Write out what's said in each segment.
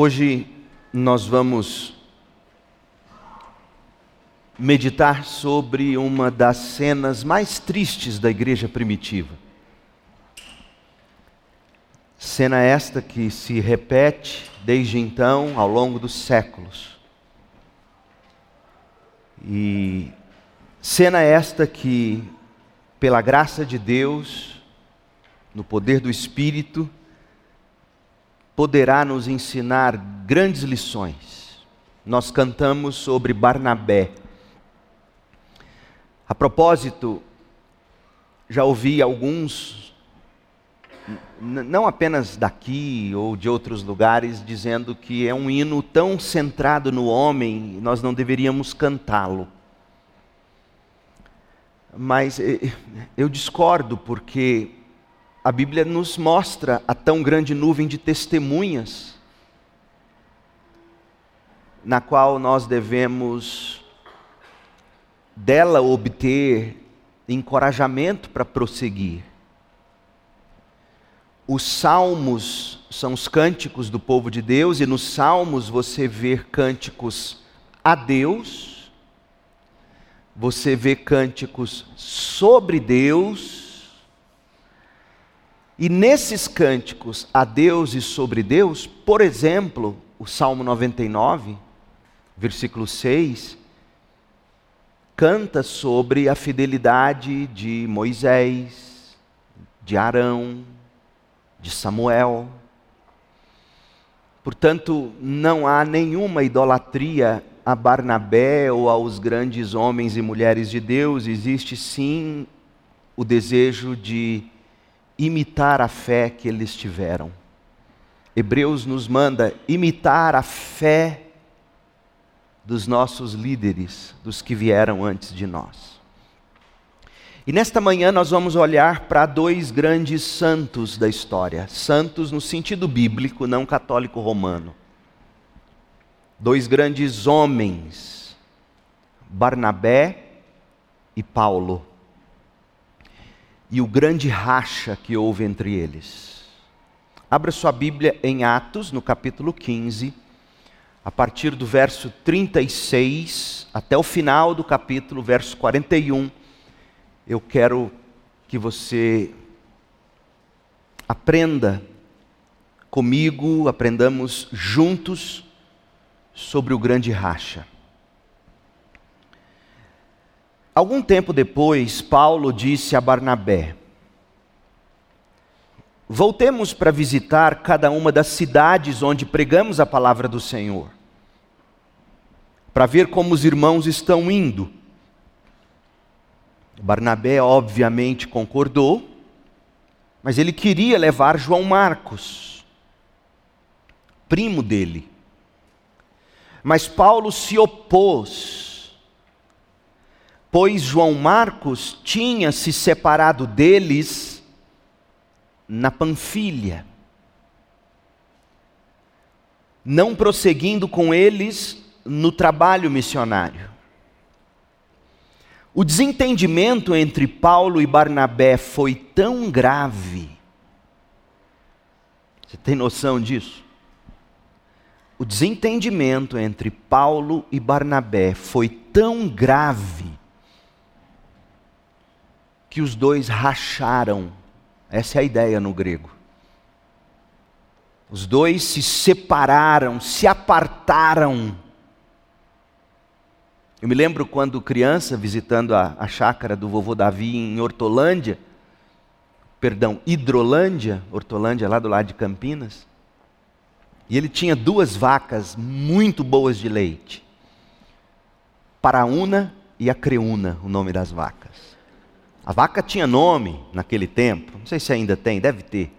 Hoje nós vamos meditar sobre uma das cenas mais tristes da igreja primitiva. Cena esta que se repete desde então ao longo dos séculos. E cena esta que, pela graça de Deus, no poder do Espírito, poderá nos ensinar grandes lições. Nós cantamos sobre Barnabé. A propósito, já ouvi alguns, não apenas daqui ou de outros lugares, dizendo que é um hino tão centrado no homem, nós não deveríamos cantá-lo. Mas eh, eu discordo, porque a Bíblia nos mostra a tão grande nuvem de testemunhas, na qual nós devemos dela obter encorajamento para prosseguir. Os salmos são os cânticos do povo de Deus, e nos salmos você vê cânticos a Deus, você vê cânticos sobre Deus, e nesses cânticos a Deus e sobre Deus, por exemplo, o Salmo 99, versículo 6, canta sobre a fidelidade de Moisés, de Arão, de Samuel. Portanto, não há nenhuma idolatria a Barnabé ou aos grandes homens e mulheres de Deus, existe sim o desejo de imitar a fé que eles tiveram. Hebreus nos manda imitar a fé dos nossos líderes, dos que vieram antes de nós. E nesta manhã nós vamos olhar para dois grandes santos da história, santos no sentido bíblico, não católico romano. Dois grandes homens, Barnabé e Paulo e o grande racha que houve entre eles. Abra sua Bíblia em Atos, no capítulo 15, a partir do verso 36 até o final do capítulo, verso 41. Eu quero que você aprenda comigo, aprendamos juntos sobre o grande racha. Algum tempo depois, Paulo disse a Barnabé: Voltemos para visitar cada uma das cidades onde pregamos a palavra do Senhor, para ver como os irmãos estão indo. Barnabé, obviamente, concordou, mas ele queria levar João Marcos, primo dele. Mas Paulo se opôs pois João Marcos tinha se separado deles na Panfilha, não prosseguindo com eles no trabalho missionário. O desentendimento entre Paulo e Barnabé foi tão grave. Você tem noção disso? O desentendimento entre Paulo e Barnabé foi tão grave que os dois racharam. Essa é a ideia no grego. Os dois se separaram, se apartaram. Eu me lembro quando criança, visitando a, a chácara do vovô Davi em Hortolândia, perdão, Hidrolândia, Hortolândia lá do lado de Campinas, e ele tinha duas vacas muito boas de leite. Paraúna e Acreúna, o nome das vacas. A vaca tinha nome naquele tempo, não sei se ainda tem, deve ter.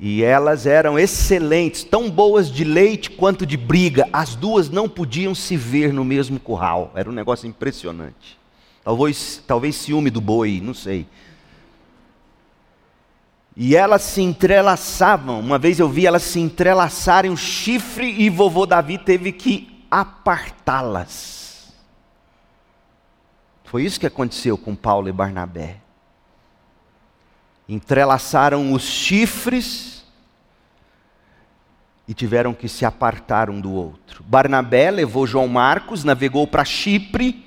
E elas eram excelentes, tão boas de leite quanto de briga. As duas não podiam se ver no mesmo curral. Era um negócio impressionante. Talvez, talvez ciúme do boi, não sei. E elas se entrelaçavam. Uma vez eu vi elas se entrelaçarem o chifre e vovô Davi teve que apartá-las. Foi isso que aconteceu com Paulo e Barnabé. Entrelaçaram os chifres e tiveram que se apartar um do outro. Barnabé levou João Marcos, navegou para Chipre.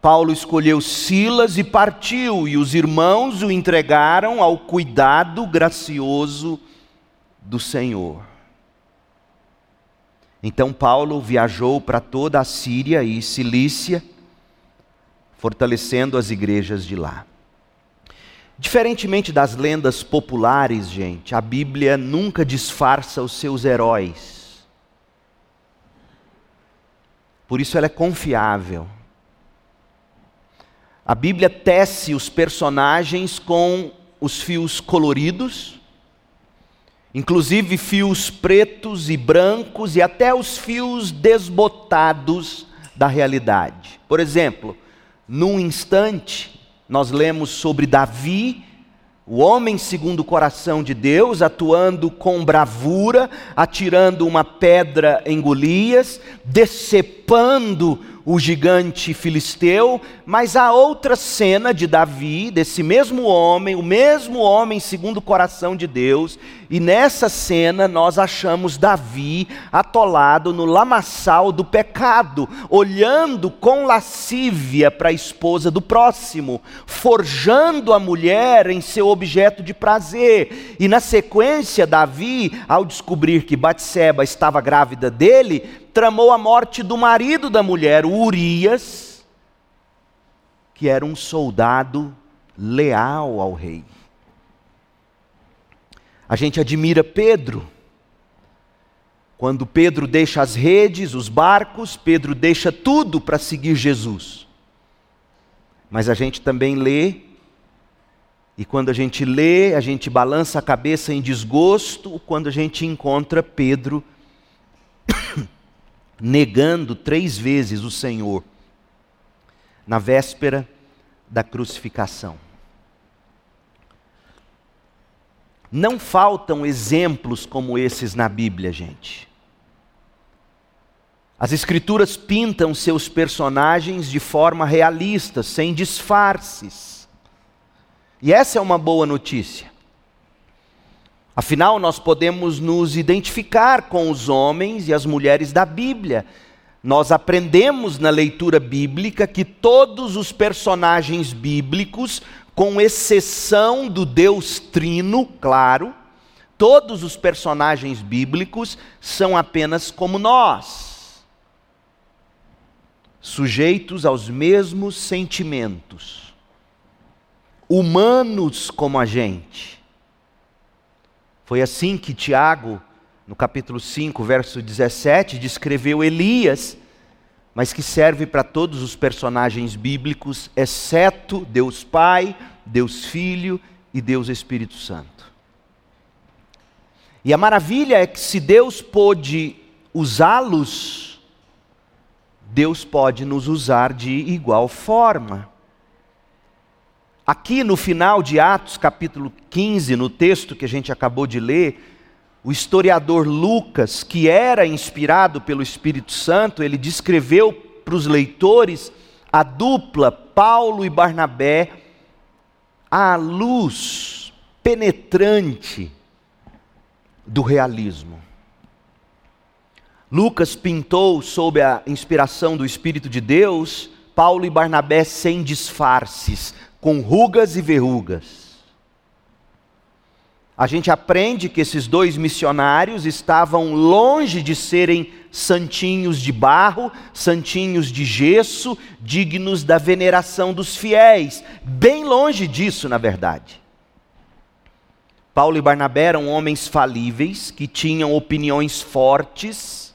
Paulo escolheu Silas e partiu, e os irmãos o entregaram ao cuidado gracioso do Senhor. Então Paulo viajou para toda a Síria e Cilícia, fortalecendo as igrejas de lá. Diferentemente das lendas populares, gente, a Bíblia nunca disfarça os seus heróis. Por isso ela é confiável. A Bíblia tece os personagens com os fios coloridos inclusive fios pretos e brancos e até os fios desbotados da realidade. Por exemplo, num instante, nós lemos sobre Davi, o homem segundo o coração de Deus, atuando com bravura, atirando uma pedra em Golias, decepando o gigante filisteu, mas há outra cena de Davi, desse mesmo homem, o mesmo homem segundo o coração de Deus, e nessa cena nós achamos Davi atolado no lamaçal do pecado, olhando com lascívia para a esposa do próximo, forjando a mulher em seu objeto de prazer. E na sequência, Davi, ao descobrir que Batseba estava grávida dele, tramou a morte do marido da mulher, Urias, que era um soldado leal ao rei. A gente admira Pedro. Quando Pedro deixa as redes, os barcos, Pedro deixa tudo para seguir Jesus. Mas a gente também lê, e quando a gente lê, a gente balança a cabeça em desgosto, quando a gente encontra Pedro negando três vezes o Senhor na véspera da crucificação. Não faltam exemplos como esses na Bíblia, gente. As Escrituras pintam seus personagens de forma realista, sem disfarces. E essa é uma boa notícia. Afinal, nós podemos nos identificar com os homens e as mulheres da Bíblia. Nós aprendemos na leitura bíblica que todos os personagens bíblicos, com exceção do Deus Trino, claro, todos os personagens bíblicos são apenas como nós, sujeitos aos mesmos sentimentos, humanos como a gente. Foi assim que Tiago, no capítulo 5, verso 17, descreveu Elias, mas que serve para todos os personagens bíblicos, exceto Deus Pai, Deus Filho e Deus Espírito Santo. E a maravilha é que se Deus pôde usá-los, Deus pode nos usar de igual forma. Aqui no final de Atos, capítulo 15, no texto que a gente acabou de ler, o historiador Lucas, que era inspirado pelo Espírito Santo, ele descreveu para os leitores a dupla Paulo e Barnabé, a luz penetrante do realismo. Lucas pintou, sob a inspiração do Espírito de Deus, Paulo e Barnabé sem disfarces, com rugas e verrugas. A gente aprende que esses dois missionários estavam longe de serem santinhos de barro, santinhos de gesso, dignos da veneração dos fiéis. Bem longe disso, na verdade. Paulo e Barnabé eram homens falíveis, que tinham opiniões fortes,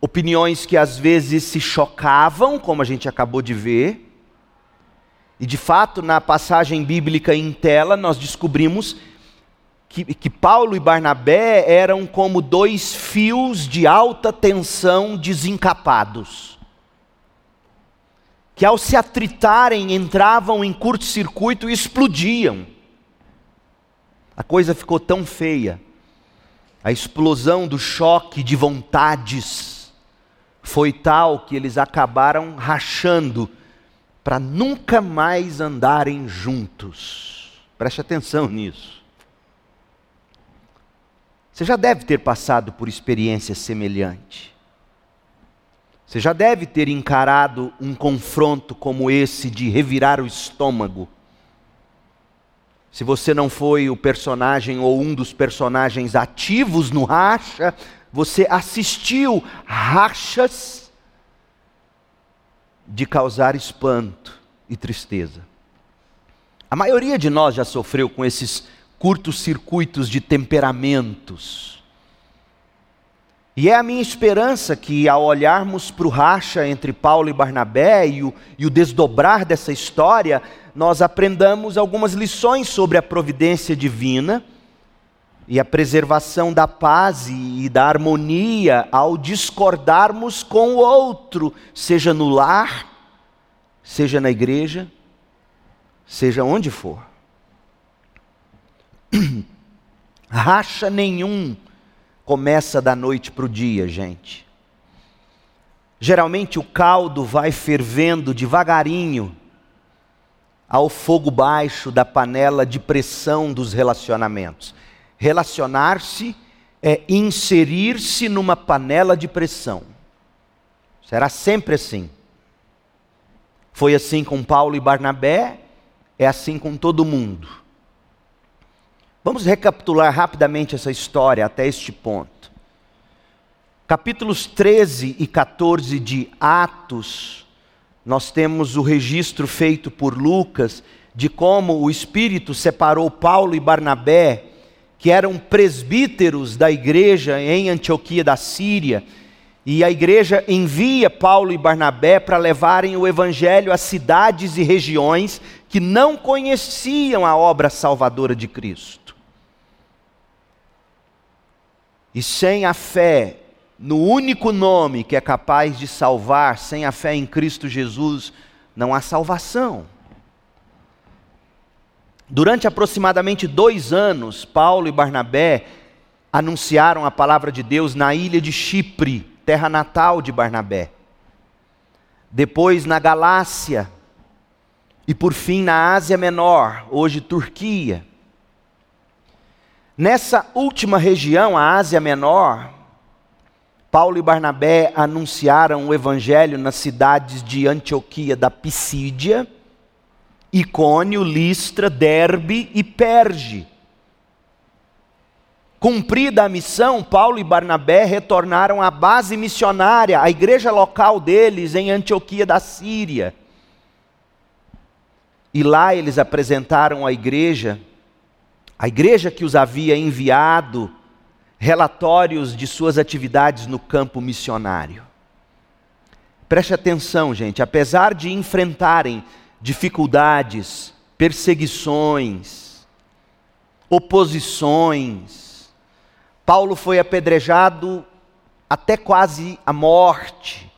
opiniões que às vezes se chocavam, como a gente acabou de ver, e de fato, na passagem bíblica em tela, nós descobrimos que, que, Paulo e Barnabé eram como dois fios de alta tensão desencapados, que ao se atritarem entravam em curto-circuito e explodiam. A coisa ficou tão feia, a explosão do choque de vontades foi tal que eles acabaram rachando para nunca mais andarem juntos. Preste atenção nisso. Você já deve ter passado por experiência semelhante. Você já deve ter encarado um confronto como esse de revirar o estômago. Se você não foi o personagem ou um dos personagens ativos no racha, você assistiu rachas de causar espanto e tristeza. A maioria de nós já sofreu com esses curtos circuitos de temperamentos. E é a minha esperança que, ao olharmos para o racha entre Paulo e Barnabé e o, e o desdobrar dessa história, nós aprendamos algumas lições sobre a providência divina e a preservação da paz e da harmonia ao discordarmos com o outro, seja no lar, seja na igreja, seja onde for. Racha nenhum começa da noite para o dia, gente. Geralmente o caldo vai fervendo devagarinho ao fogo baixo da panela de pressão dos relacionamentos. Relacionar-se é inserir-se numa panela de pressão. Será sempre assim. Foi assim com Paulo e Barnabé, é assim com todo mundo. Vamos recapitular rapidamente essa história até este ponto. Capítulos 13 e 14 de Atos, nós temos o registro feito por Lucas de como o Espírito separou Paulo e Barnabé, que eram presbíteros da igreja em Antioquia da Síria, e a igreja envia Paulo e Barnabé para levarem o evangelho a cidades e regiões que não conheciam a obra salvadora de Cristo. E sem a fé no único nome que é capaz de salvar, sem a fé em Cristo Jesus, não há salvação. Durante aproximadamente dois anos, Paulo e Barnabé anunciaram a palavra de Deus na ilha de Chipre, terra natal de Barnabé. Depois na Galácia, e por fim na Ásia Menor, hoje Turquia. Nessa última região, a Ásia Menor, Paulo e Barnabé anunciaram o evangelho nas cidades de Antioquia da Pisídia, Icônio, Listra, Derbe e Perge. Cumprida a missão, Paulo e Barnabé retornaram à base missionária, à igreja local deles em Antioquia da Síria. E lá eles apresentaram à igreja a igreja que os havia enviado relatórios de suas atividades no campo missionário. Preste atenção, gente, apesar de enfrentarem dificuldades, perseguições, oposições, Paulo foi apedrejado até quase a morte.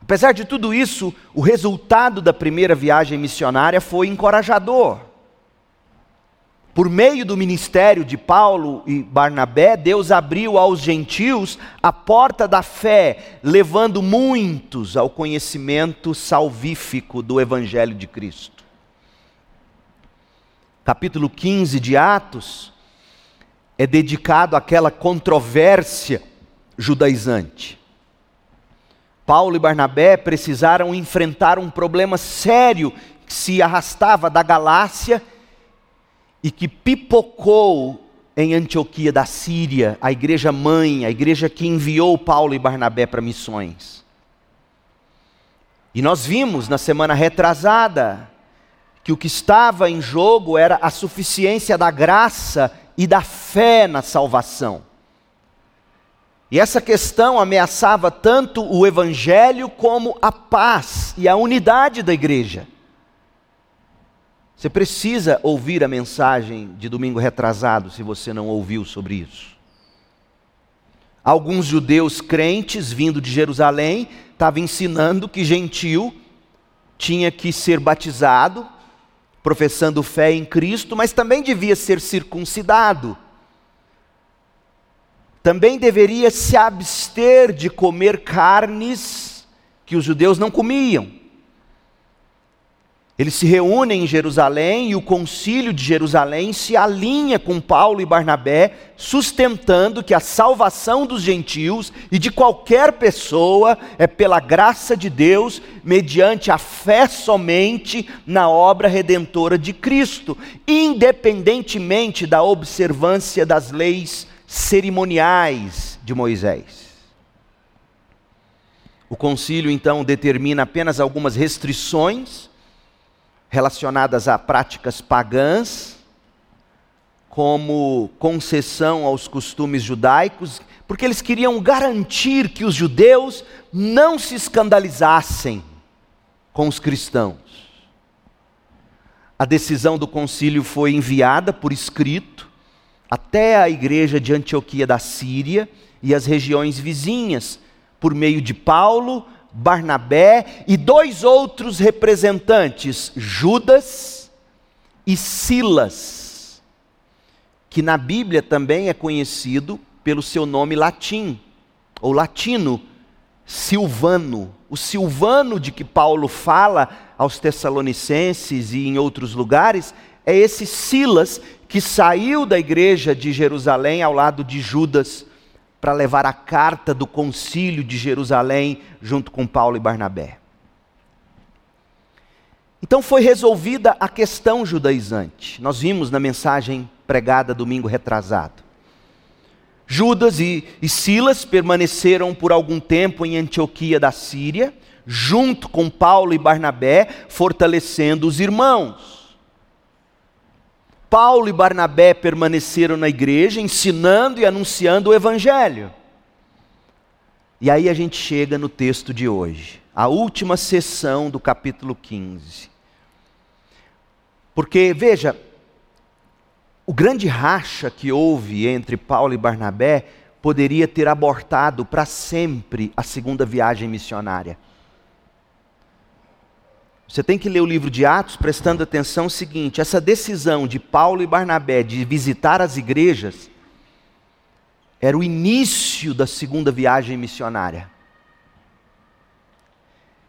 Apesar de tudo isso, o resultado da primeira viagem missionária foi encorajador. Por meio do ministério de Paulo e Barnabé, Deus abriu aos gentios a porta da fé, levando muitos ao conhecimento salvífico do Evangelho de Cristo. Capítulo 15 de Atos é dedicado àquela controvérsia judaizante. Paulo e Barnabé precisaram enfrentar um problema sério que se arrastava da Galácia e que pipocou em Antioquia da Síria, a igreja mãe, a igreja que enviou Paulo e Barnabé para missões. E nós vimos na semana retrasada que o que estava em jogo era a suficiência da graça e da fé na salvação. E essa questão ameaçava tanto o evangelho como a paz e a unidade da igreja. Você precisa ouvir a mensagem de domingo retrasado se você não ouviu sobre isso. Alguns judeus crentes vindo de Jerusalém estavam ensinando que gentil tinha que ser batizado, professando fé em Cristo, mas também devia ser circuncidado. Também deveria se abster de comer carnes que os judeus não comiam Eles se reúnem em Jerusalém e o concílio de Jerusalém se alinha com Paulo e Barnabé, sustentando que a salvação dos gentios e de qualquer pessoa é pela graça de Deus, mediante a fé somente na obra redentora de Cristo, independentemente da observância das leis cerimoniais de Moisés. O concílio então determina apenas algumas restrições relacionadas a práticas pagãs, como concessão aos costumes judaicos, porque eles queriam garantir que os judeus não se escandalizassem com os cristãos. A decisão do concílio foi enviada por escrito até a igreja de Antioquia da Síria e as regiões vizinhas, por meio de Paulo, Barnabé e dois outros representantes, Judas e Silas, que na Bíblia também é conhecido pelo seu nome latim, ou latino, Silvano. O Silvano de que Paulo fala aos Tessalonicenses e em outros lugares é esse Silas que saiu da igreja de Jerusalém ao lado de Judas para levar a carta do concílio de Jerusalém junto com Paulo e Barnabé. Então foi resolvida a questão judaizante. Nós vimos na mensagem pregada domingo retrasado. Judas e, e Silas permaneceram por algum tempo em Antioquia da Síria, junto com Paulo e Barnabé, fortalecendo os irmãos. Paulo e Barnabé permaneceram na igreja, ensinando e anunciando o Evangelho. E aí a gente chega no texto de hoje, a última sessão do capítulo 15. Porque, veja, o grande racha que houve entre Paulo e Barnabé poderia ter abortado para sempre a segunda viagem missionária. Você tem que ler o livro de Atos prestando atenção seguinte: essa decisão de Paulo e Barnabé de visitar as igrejas era o início da segunda viagem missionária.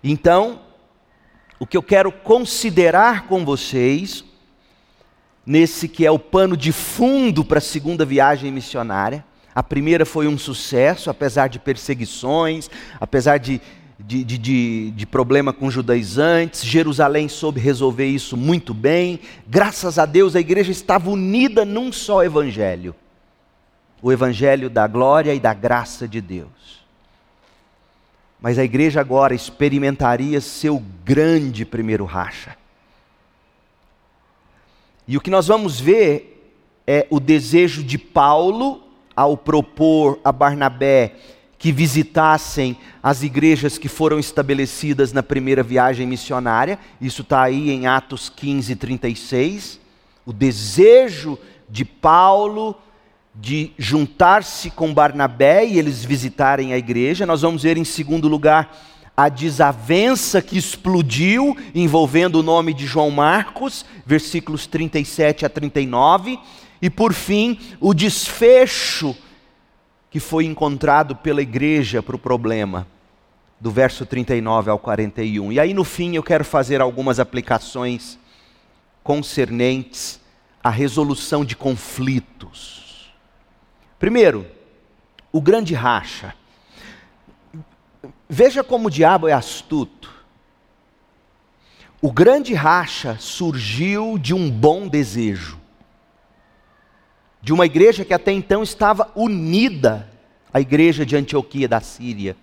Então, o que eu quero considerar com vocês, nesse que é o pano de fundo para a segunda viagem missionária, a primeira foi um sucesso, apesar de perseguições, apesar de de, de, de, de, problema com judaizantes, Jerusalém soube resolver isso muito bem. Graças a Deus a igreja estava unida num só evangelho o evangelho da glória e da graça de Deus. Mas a igreja agora experimentaria seu grande primeiro racha. E o que nós vamos ver é o desejo de Paulo ao propor a Barnabé que visitassem as igrejas que foram estabelecidas na primeira viagem missionária. Isso está aí em Atos 15, 36. O desejo de Paulo de juntar-se com Barnabé e eles visitarem a igreja. Nós vamos ver em segundo lugar a desavença que explodiu envolvendo o nome de João Marcos, versículos 37 a 39. E por fim, o desfecho que foi encontrado pela igreja para o problema, do verso 39 ao 41. E aí no fim eu quero fazer algumas aplicações concernentes à resolução de conflitos. Primeiro, o grande racha. Veja como o diabo é astuto. O grande racha surgiu de um bom desejo de uma igreja que até então estava unida à igreja de Antioquia da Síria.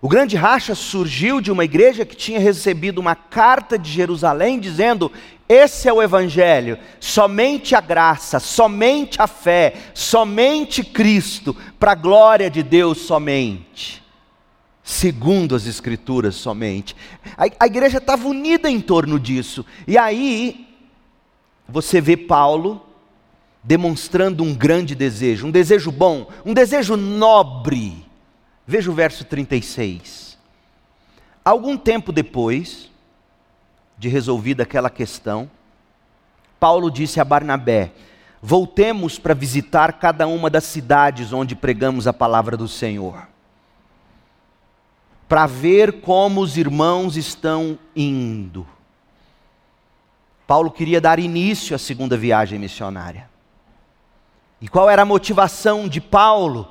O grande racha surgiu de uma igreja que tinha recebido uma carta de Jerusalém dizendo: esse é o Evangelho, somente a graça, somente a fé, somente Cristo, para a glória de Deus somente, segundo as Escrituras somente. A, a igreja estava unida em torno disso, e aí você vê Paulo demonstrando um grande desejo, um desejo bom, um desejo nobre. Veja o verso 36. Algum tempo depois de resolvida aquela questão, Paulo disse a Barnabé: Voltemos para visitar cada uma das cidades onde pregamos a palavra do Senhor, para ver como os irmãos estão indo. Paulo queria dar início à segunda viagem missionária. E qual era a motivação de Paulo?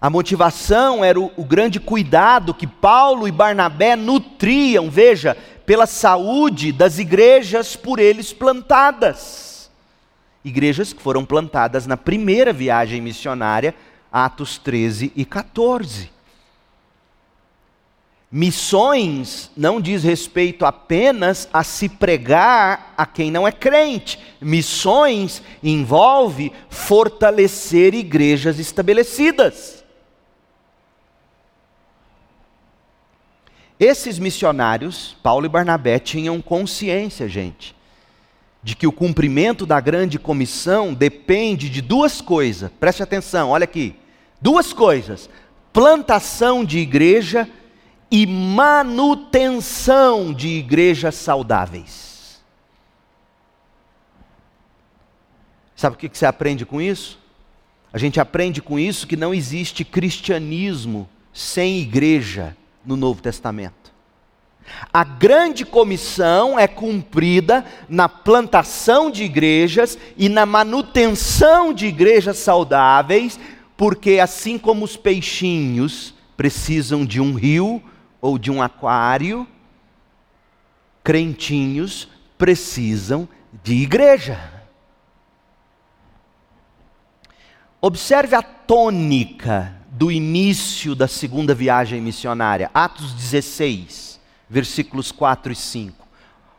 A motivação era o, o, grande cuidado que Paulo e Barnabé nutriam, veja, pela saúde das igrejas por eles plantadas. Igrejas que foram plantadas na primeira viagem missionária, Atos 13 e 14. Missões não diz respeito apenas a se pregar a quem não é crente. Missões envolve fortalecer igrejas estabelecidas. Esses missionários, Paulo e Barnabé, tinham consciência, gente, de que o cumprimento da grande comissão depende de duas coisas. Preste atenção, olha aqui. Duas coisas: plantação de igreja e e manutenção de igrejas saudáveis. Sabe o que você aprende com isso? A gente aprende com isso que não existe cristianismo sem igreja no Novo Testamento. A grande comissão é cumprida na plantação de igrejas e na manutenção de igrejas saudáveis, porque assim como os peixinhos precisam de um rio, ou de um aquário, crentinhos precisam de igreja. Observe a tônica do início da segunda viagem missionária, Atos 16, versículos 4 e 5.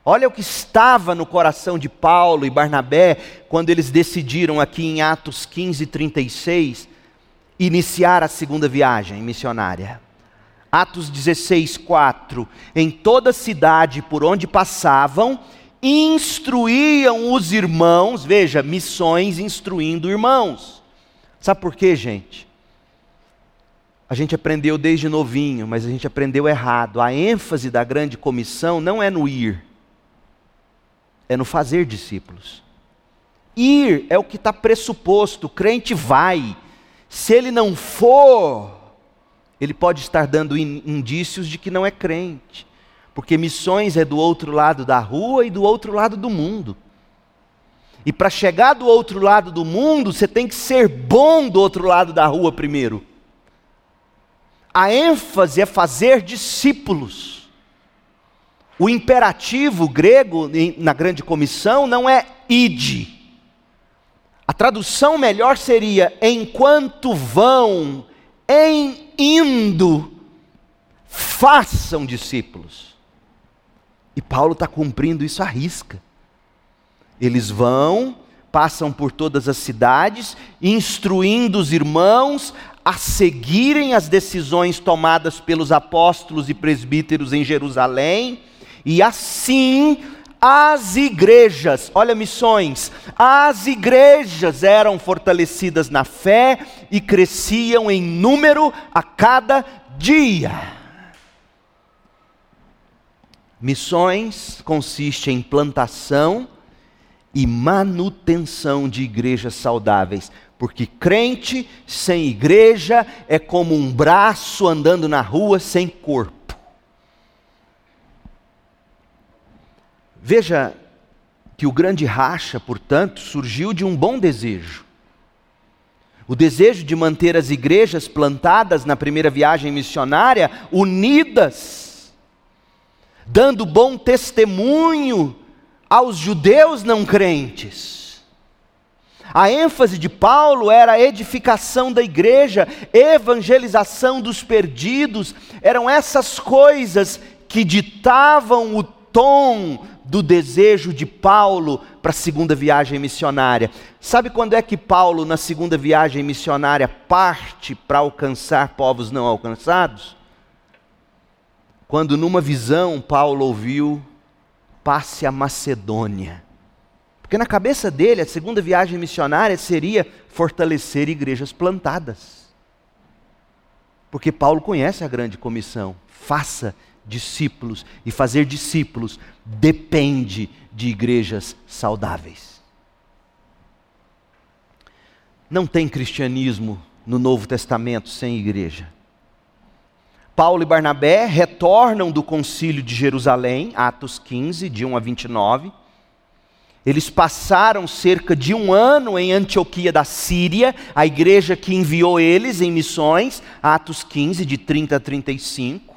Olha o que estava no coração de Paulo e Barnabé quando eles decidiram aqui em Atos 15, 36 iniciar a segunda viagem missionária. Atos 16, 4. Em toda cidade por onde passavam, instruíam os irmãos, veja, missões instruindo irmãos. Sabe por quê, gente? A gente aprendeu desde novinho, mas a gente aprendeu errado. A ênfase da grande comissão não é no ir, é no fazer discípulos. Ir é o que está pressuposto, o crente vai. Se ele não for, ele pode estar dando indícios de que não é crente, porque missões é do outro lado da rua e do outro lado do mundo. E para chegar do outro lado do mundo, você tem que ser bom do outro lado da rua primeiro. A ênfase é fazer discípulos. O imperativo grego na grande comissão não é ide. A tradução melhor seria enquanto vão em indo, façam discípulos. E Paulo está cumprindo isso à risca. Eles vão, passam por todas as cidades, instruindo os irmãos a seguirem as decisões tomadas pelos apóstolos e presbíteros em Jerusalém, e assim as igrejas, olha missões, as igrejas eram fortalecidas na fé e cresciam em número a cada dia. Missões consiste em plantação e manutenção de igrejas saudáveis, porque crente sem igreja é como um braço andando na rua sem corpo. Veja que o grande racha, portanto, surgiu de um bom desejo. O desejo de manter as igrejas plantadas na primeira viagem missionária unidas, dando bom testemunho aos judeus não crentes. A ênfase de Paulo era a edificação da igreja, evangelização dos perdidos, eram essas coisas que ditavam o tom do desejo de Paulo para a segunda viagem missionária. Sabe quando é que Paulo, na segunda viagem missionária, parte para alcançar povos não alcançados? Quando, numa visão, Paulo ouviu: passe a Macedônia. Porque na cabeça dele, a segunda viagem missionária seria fortalecer igrejas plantadas. Porque Paulo conhece a grande comissão: faça discípulos, e fazer discípulos depende de igrejas saudáveis. Não tem cristianismo no Novo Testamento sem igreja. Paulo e Barnabé retornam do concílio de Jerusalém, Atos 15, de 1 a 29. Eles passaram cerca de um ano em Antioquia da Síria, a igreja que enviou eles em missões, Atos 15, de 30 a 35.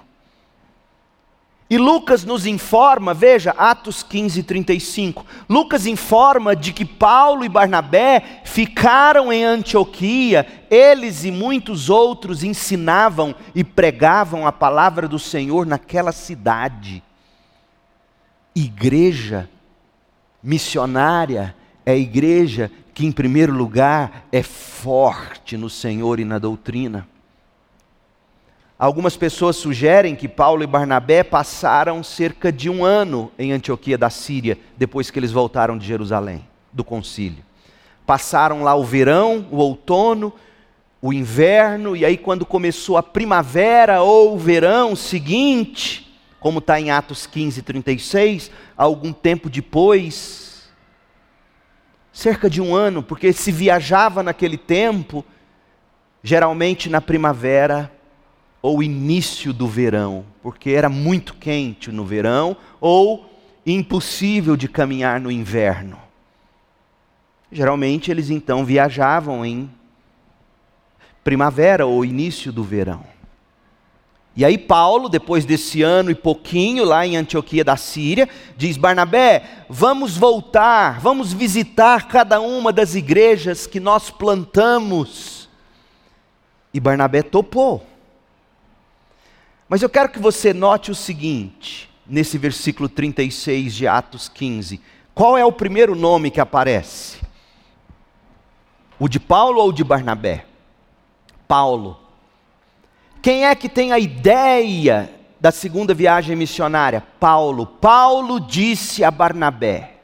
E Lucas nos informa, veja, Atos 15, 35. Lucas informa de que Paulo e Barnabé ficaram em Antioquia, eles e muitos outros ensinavam e pregavam a palavra do Senhor naquela cidade. Igreja missionária é igreja que, em primeiro lugar, é forte no Senhor e na doutrina. Algumas pessoas sugerem que Paulo e Barnabé passaram cerca de um ano em Antioquia da Síria, depois que eles voltaram de Jerusalém, do concílio. Passaram lá o verão, o outono, o inverno, e aí, quando começou a primavera ou o verão seguinte, como está em Atos 15, 36, algum tempo depois, cerca de um ano, porque se viajava naquele tempo, geralmente na primavera ou início do verão, porque era muito quente no verão, ou impossível de caminhar no inverno. Geralmente eles então viajavam em primavera ou início do verão. E aí Paulo, depois desse ano e pouquinho lá em Antioquia da Síria, diz: Barnabé, vamos voltar, vamos visitar cada uma das igrejas que nós plantamos. E Barnabé topou. Mas eu quero que você note o seguinte, nesse versículo 36 de Atos 15: qual é o primeiro nome que aparece? O de Paulo ou o de Barnabé? Paulo. Quem é que tem a ideia da segunda viagem missionária? Paulo. Paulo disse a Barnabé.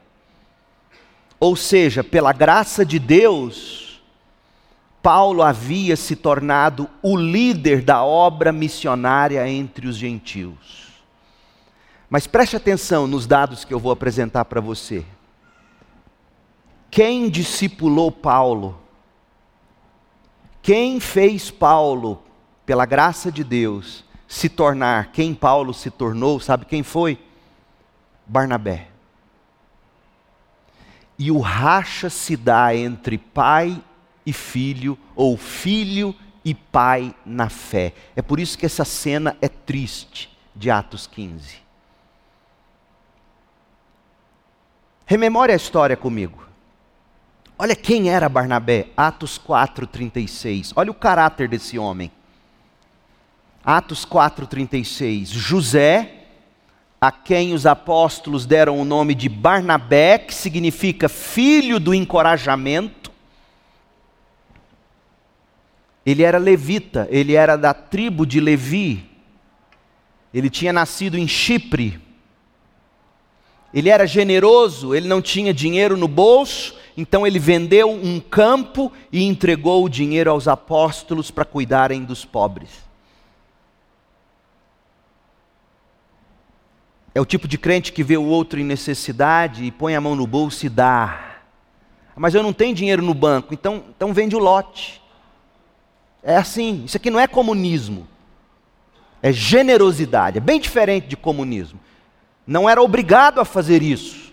Ou seja, pela graça de Deus, Paulo havia se tornado o líder da obra missionária entre os gentios. Mas preste atenção nos dados que eu vou apresentar para você. Quem discipulou Paulo? Quem fez Paulo, pela graça de Deus, se tornar quem Paulo se tornou? Sabe quem foi? Barnabé. E o racha se dá entre pai e filho, ou filho e pai na fé. É por isso que essa cena é triste, de Atos 15. Rememore a história comigo. Olha quem era Barnabé, Atos 4:36. Olha o caráter desse homem. Atos 4:36. José, a quem os apóstolos deram o nome de Barnabé, que significa filho do encorajamento, ele era levita, ele era da tribo de Levi. Ele tinha nascido em Chipre. Ele era generoso, ele não tinha dinheiro no bolso, então ele vendeu um campo e entregou o dinheiro aos apóstolos para cuidarem dos pobres. É o tipo de crente que vê o outro em necessidade e põe a mão no bolso e dá. Mas eu não tenho dinheiro no banco, então, então vende o lote. É assim, isso aqui não é comunismo. É generosidade, é bem diferente de comunismo. Não era obrigado a fazer isso.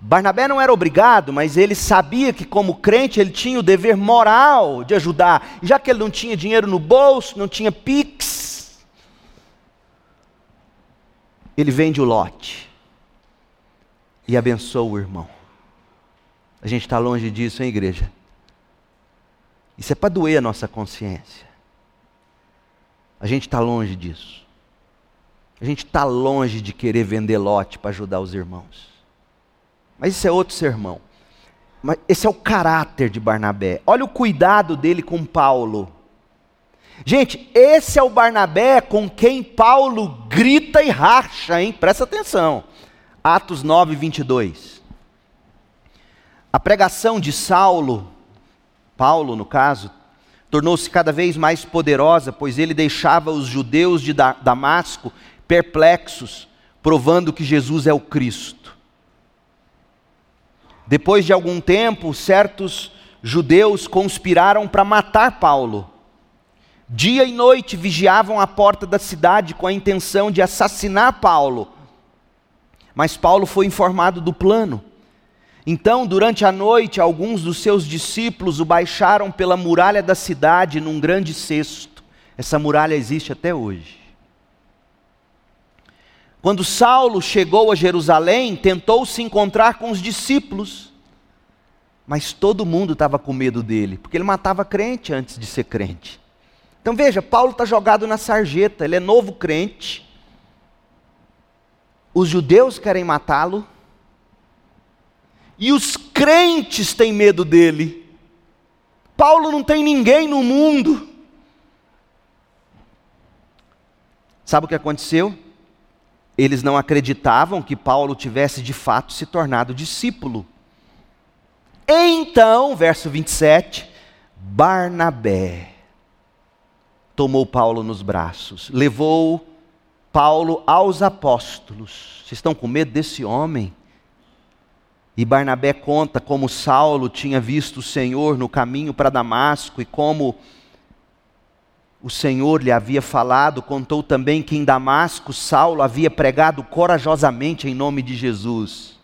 Barnabé não era obrigado, mas ele sabia que, como crente, ele tinha o dever moral de ajudar. Já que ele não tinha dinheiro no bolso, não tinha pix, ele vende o lote e abençoa o irmão. A gente está longe disso, hein, igreja? Isso é para doer a nossa consciência. A gente está longe disso. A gente está longe de querer vender lote para ajudar os irmãos. Mas isso é outro sermão. Mas esse é o caráter de Barnabé. Olha o cuidado dele com Paulo. Gente, esse é o Barnabé com quem Paulo grita e racha, hein? Presta atenção. Atos 9, 22. A pregação de Saulo Paulo, no caso, tornou-se cada vez mais poderosa, pois ele deixava os judeus de Damasco perplexos, provando que Jesus é o Cristo. Depois de algum tempo, certos judeus conspiraram para matar Paulo. Dia e noite vigiavam a porta da cidade com a intenção de assassinar Paulo. Mas Paulo foi informado do plano. Então, durante a noite, alguns dos seus discípulos o baixaram pela muralha da cidade num grande cesto. Essa muralha existe até hoje. Quando Saulo chegou a Jerusalém, tentou se encontrar com os discípulos, mas todo mundo estava com medo dele, porque ele matava crente antes de ser crente. Então veja, Paulo está jogado na sarjeta, ele é novo crente, os judeus querem matá-lo, e os crentes têm medo dele. Paulo não tem ninguém no mundo. Sabe o que aconteceu? Eles não acreditavam que Paulo tivesse de fato se tornado discípulo. Então, verso 27, Barnabé tomou Paulo nos braços, levou Paulo aos apóstolos. Vocês estão com medo desse homem? E Barnabé conta como Saulo tinha visto o Senhor no caminho para Damasco e como o Senhor lhe havia falado, contou também que em Damasco Saulo havia pregado corajosamente em nome de Jesus.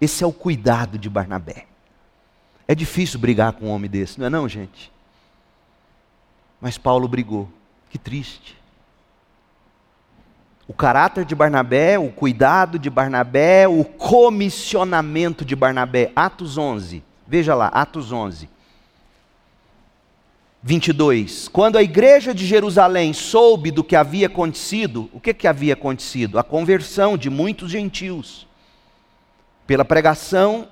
Esse é o cuidado de Barnabé. É difícil brigar com um homem desse, não é não, gente? Mas Paulo brigou. Que triste o caráter de Barnabé, o cuidado de Barnabé, o comissionamento de Barnabé. Atos 11. Veja lá, Atos 11. 22. Quando a igreja de Jerusalém soube do que havia acontecido, o que, que havia acontecido? A conversão de muitos gentios, pela pregação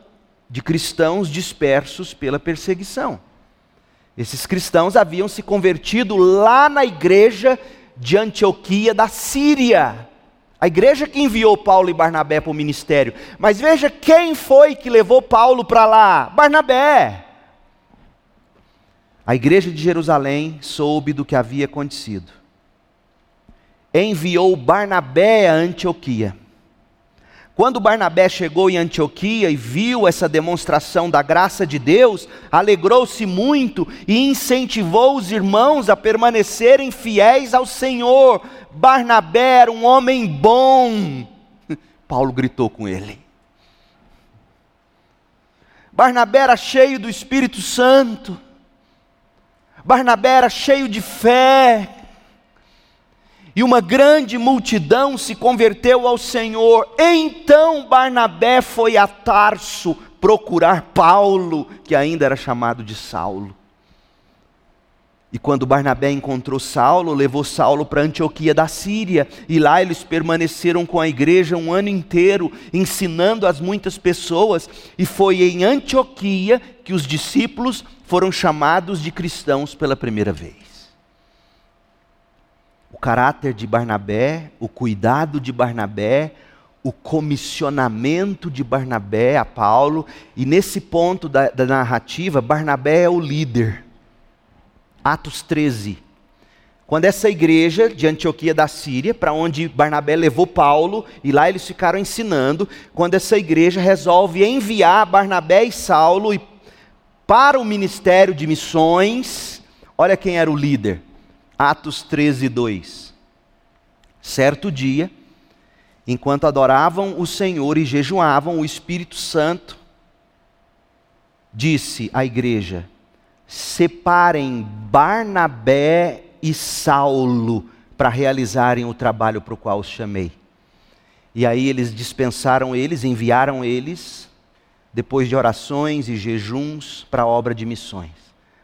de cristãos dispersos pela perseguição. Esses cristãos haviam se convertido lá na igreja de Antioquia da Síria. A igreja que enviou Paulo e Barnabé para o ministério. Mas veja quem foi que levou Paulo para lá: Barnabé. A igreja de Jerusalém soube do que havia acontecido. Enviou Barnabé a Antioquia. Quando Barnabé chegou em Antioquia e viu essa demonstração da graça de Deus, alegrou-se muito e incentivou os irmãos a permanecerem fiéis ao Senhor. Barnabé era um homem bom. Paulo gritou com ele. Barnabé era cheio do Espírito Santo. Barnabé era cheio de fé e uma grande multidão se converteu ao Senhor. Então Barnabé foi a Tarso procurar Paulo, que ainda era chamado de Saulo. E quando Barnabé encontrou Saulo, levou Saulo para Antioquia da Síria, e lá eles permaneceram com a igreja um ano inteiro, ensinando as muitas pessoas, e foi em Antioquia que os discípulos foram chamados de cristãos pela primeira vez caráter de Barnabé, o cuidado de Barnabé, o comissionamento de Barnabé a Paulo, e nesse ponto da, da narrativa, Barnabé é o líder. Atos 13. Quando essa igreja de Antioquia da Síria, para onde Barnabé levou Paulo, e lá eles ficaram ensinando, quando essa igreja resolve enviar Barnabé e Saulo para o ministério de missões, olha quem era o líder: Atos 13, 2. Certo dia, enquanto adoravam o Senhor e jejuavam, o Espírito Santo disse à igreja: separem Barnabé e Saulo para realizarem o trabalho para o qual os chamei. E aí eles dispensaram eles, enviaram eles, depois de orações e jejuns, para a obra de missões.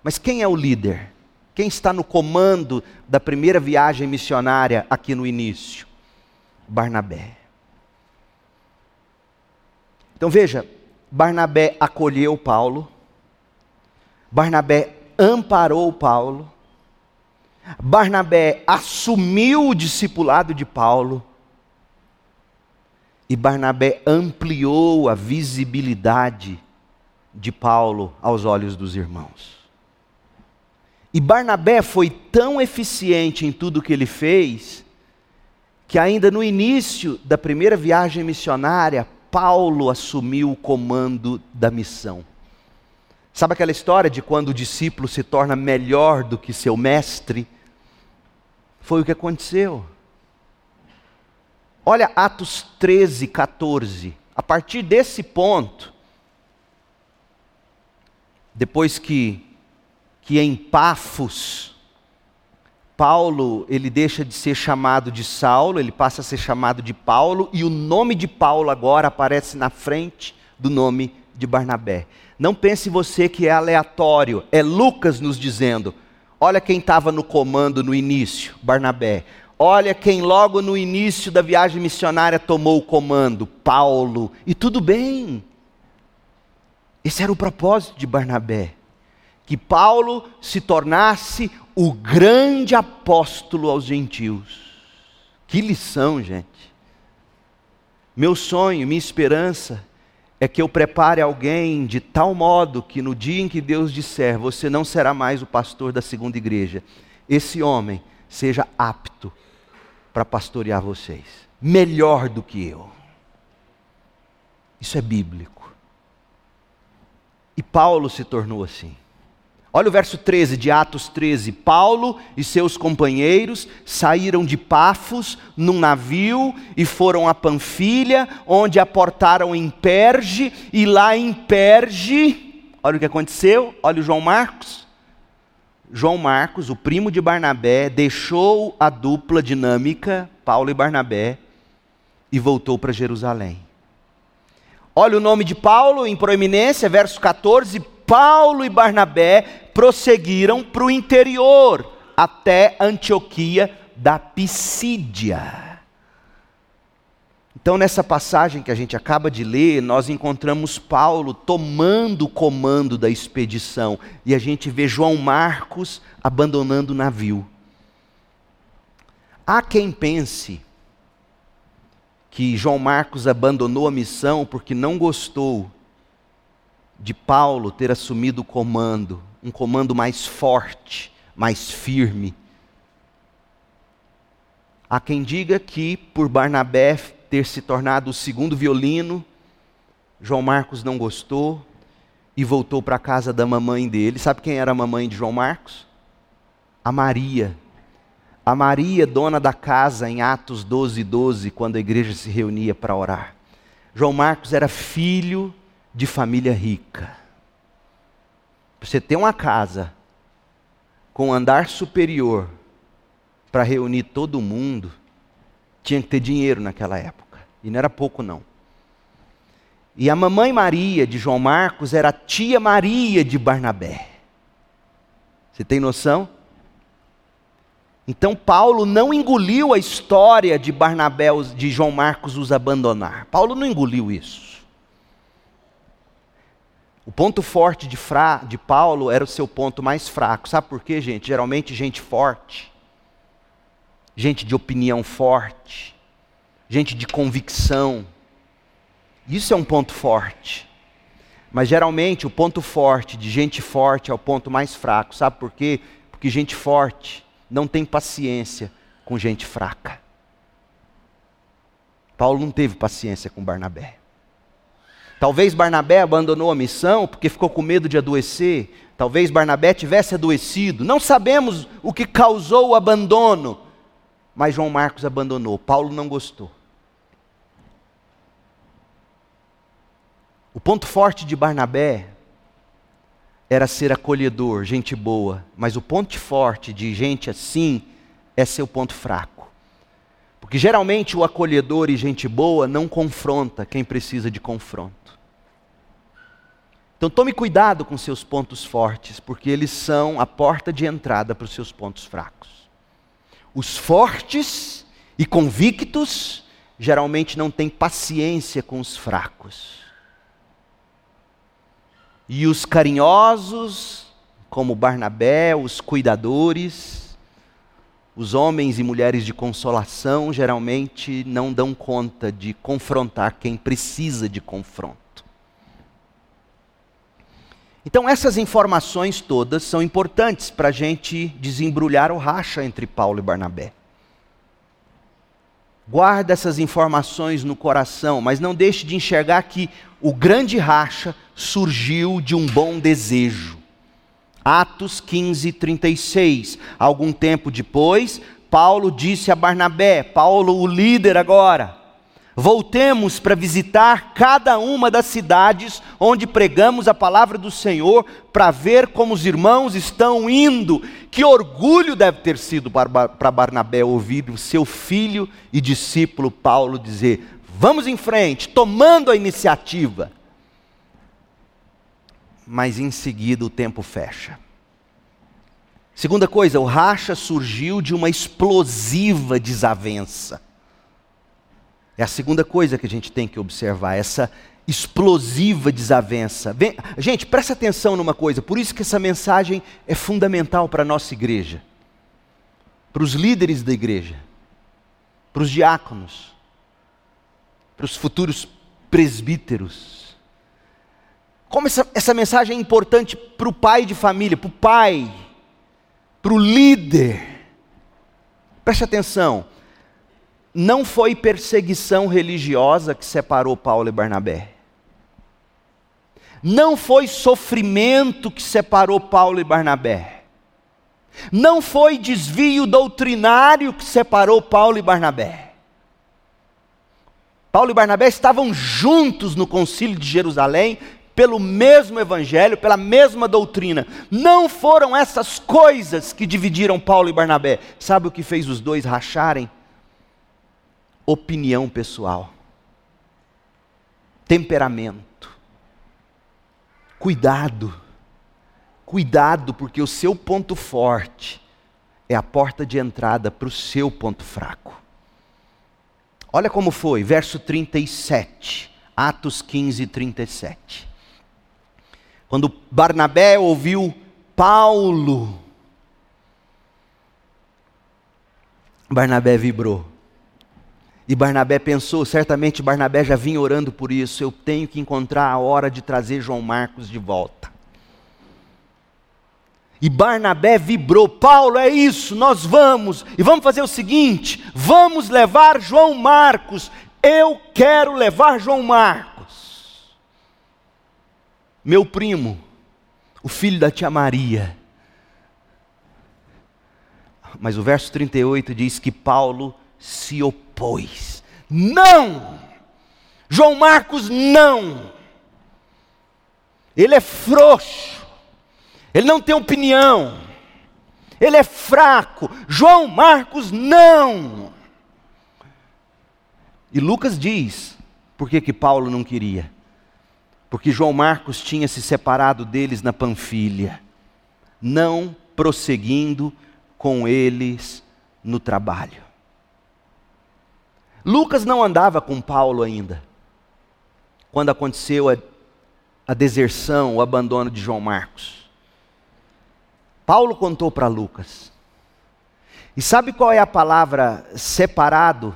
Mas quem é o líder? Quem está no comando da primeira viagem missionária aqui no início? Barnabé. Então veja, Barnabé acolheu Paulo, Barnabé amparou Paulo, Barnabé assumiu o discipulado de Paulo, e Barnabé ampliou a visibilidade de Paulo aos olhos dos irmãos. E Barnabé foi tão eficiente em tudo que ele fez, que ainda no início da primeira viagem missionária, Paulo assumiu o comando da missão. Sabe aquela história de quando o discípulo se torna melhor do que seu mestre? Foi o que aconteceu. Olha Atos 13, 14. A partir desse ponto, depois que, que em Pafos, Paulo, ele deixa de ser chamado de Saulo, ele passa a ser chamado de Paulo, e o nome de Paulo agora aparece na frente do nome de Barnabé. Não pense você que é aleatório, é Lucas nos dizendo: olha quem estava no comando no início, Barnabé. Olha quem logo no início da viagem missionária tomou o comando, Paulo. E tudo bem. Esse era o propósito de Barnabé. Que Paulo se tornasse o grande apóstolo aos gentios. Que lição, gente. Meu sonho, minha esperança é que eu prepare alguém de tal modo que no dia em que Deus disser, você não será mais o pastor da segunda igreja, esse homem seja apto para pastorear vocês, melhor do que eu. Isso é bíblico. E Paulo se tornou assim. Olha o verso 13 de Atos 13. Paulo e seus companheiros saíram de Pafos num navio e foram a Panfilha, onde aportaram em Perge, e lá em Perge, olha o que aconteceu, olha o João Marcos. João Marcos, o primo de Barnabé, deixou a dupla dinâmica, Paulo e Barnabé, e voltou para Jerusalém. Olha o nome de Paulo em proeminência, verso 14. Paulo e Barnabé prosseguiram para o interior, até Antioquia da Pisídia. Então, nessa passagem que a gente acaba de ler, nós encontramos Paulo tomando o comando da expedição e a gente vê João Marcos abandonando o navio. Há quem pense que João Marcos abandonou a missão porque não gostou de Paulo ter assumido o comando, um comando mais forte, mais firme. Há quem diga que por Barnabé ter se tornado o segundo violino. João Marcos não gostou e voltou para a casa da mamãe dele. Sabe quem era a mamãe de João Marcos? A Maria. A Maria, dona da casa, em Atos 12, 12, quando a igreja se reunia para orar. João Marcos era filho de família rica. Você ter uma casa com andar superior para reunir todo mundo, tinha que ter dinheiro naquela época. E não era pouco, não. E a mamãe Maria de João Marcos era a tia Maria de Barnabé. Você tem noção? Então Paulo não engoliu a história de Barnabé, de João Marcos os abandonar. Paulo não engoliu isso. O ponto forte de, fra, de Paulo era o seu ponto mais fraco. Sabe por quê, gente? Geralmente gente forte gente de opinião forte, gente de convicção. Isso é um ponto forte. Mas geralmente o ponto forte de gente forte é o ponto mais fraco. Sabe por quê? Porque gente forte não tem paciência com gente fraca. Paulo não teve paciência com Barnabé. Talvez Barnabé abandonou a missão porque ficou com medo de adoecer. Talvez Barnabé tivesse adoecido. Não sabemos o que causou o abandono mas João Marcos abandonou. Paulo não gostou. O ponto forte de Barnabé era ser acolhedor, gente boa, mas o ponto forte de gente assim é seu ponto fraco. Porque geralmente o acolhedor e gente boa não confronta quem precisa de confronto. Então tome cuidado com seus pontos fortes, porque eles são a porta de entrada para os seus pontos fracos. Os fortes e convictos geralmente não têm paciência com os fracos. E os carinhosos, como Barnabé, os cuidadores, os homens e mulheres de consolação, geralmente não dão conta de confrontar quem precisa de confronto. Então, essas informações todas são importantes para a gente desembrulhar o racha entre Paulo e Barnabé. Guarda essas informações no coração, mas não deixe de enxergar que o grande racha surgiu de um bom desejo. Atos 15, 36. Algum tempo depois, Paulo disse a Barnabé, Paulo, o líder agora, voltemos para visitar cada uma das cidades onde pregamos a palavra do Senhor, para ver como os irmãos estão indo. Que orgulho deve ter sido para Barnabé ouvir o seu filho e discípulo Paulo dizer: vamos em frente, tomando a iniciativa. Mas em seguida o tempo fecha. Segunda coisa, o racha surgiu de uma explosiva desavença. É a segunda coisa que a gente tem que observar, essa explosiva desavença. Vem, gente, presta atenção numa coisa, por isso que essa mensagem é fundamental para a nossa igreja, para os líderes da igreja, para os diáconos, para os futuros presbíteros. Como essa, essa mensagem é importante para o pai de família, para o pai, para o líder. Preste atenção, não foi perseguição religiosa que separou Paulo e Barnabé. Não foi sofrimento que separou Paulo e Barnabé. Não foi desvio doutrinário que separou Paulo e Barnabé. Paulo e Barnabé estavam juntos no concílio de Jerusalém, pelo mesmo evangelho, pela mesma doutrina. Não foram essas coisas que dividiram Paulo e Barnabé. Sabe o que fez os dois racharem? Opinião pessoal, temperamento. Cuidado, cuidado, porque o seu ponto forte é a porta de entrada para o seu ponto fraco. Olha como foi, verso 37, Atos 15, 37. Quando Barnabé ouviu Paulo, Barnabé vibrou. E Barnabé pensou, certamente Barnabé já vinha orando por isso, eu tenho que encontrar a hora de trazer João Marcos de volta. E Barnabé vibrou: Paulo, é isso, nós vamos, e vamos fazer o seguinte: vamos levar João Marcos. Eu quero levar João Marcos. Meu primo, o filho da tia Maria. Mas o verso 38 diz que Paulo se opôs. Não! João Marcos, não! Ele é frouxo ele não tem opinião, ele é fraco. João Marcos, não. E Lucas diz, por que, que Paulo não queria? Porque João Marcos tinha se separado deles na Panfilha, não prosseguindo com eles no trabalho. Lucas não andava com Paulo ainda, quando aconteceu a, a deserção, o abandono de João Marcos. Paulo contou para Lucas. E sabe qual é a palavra separado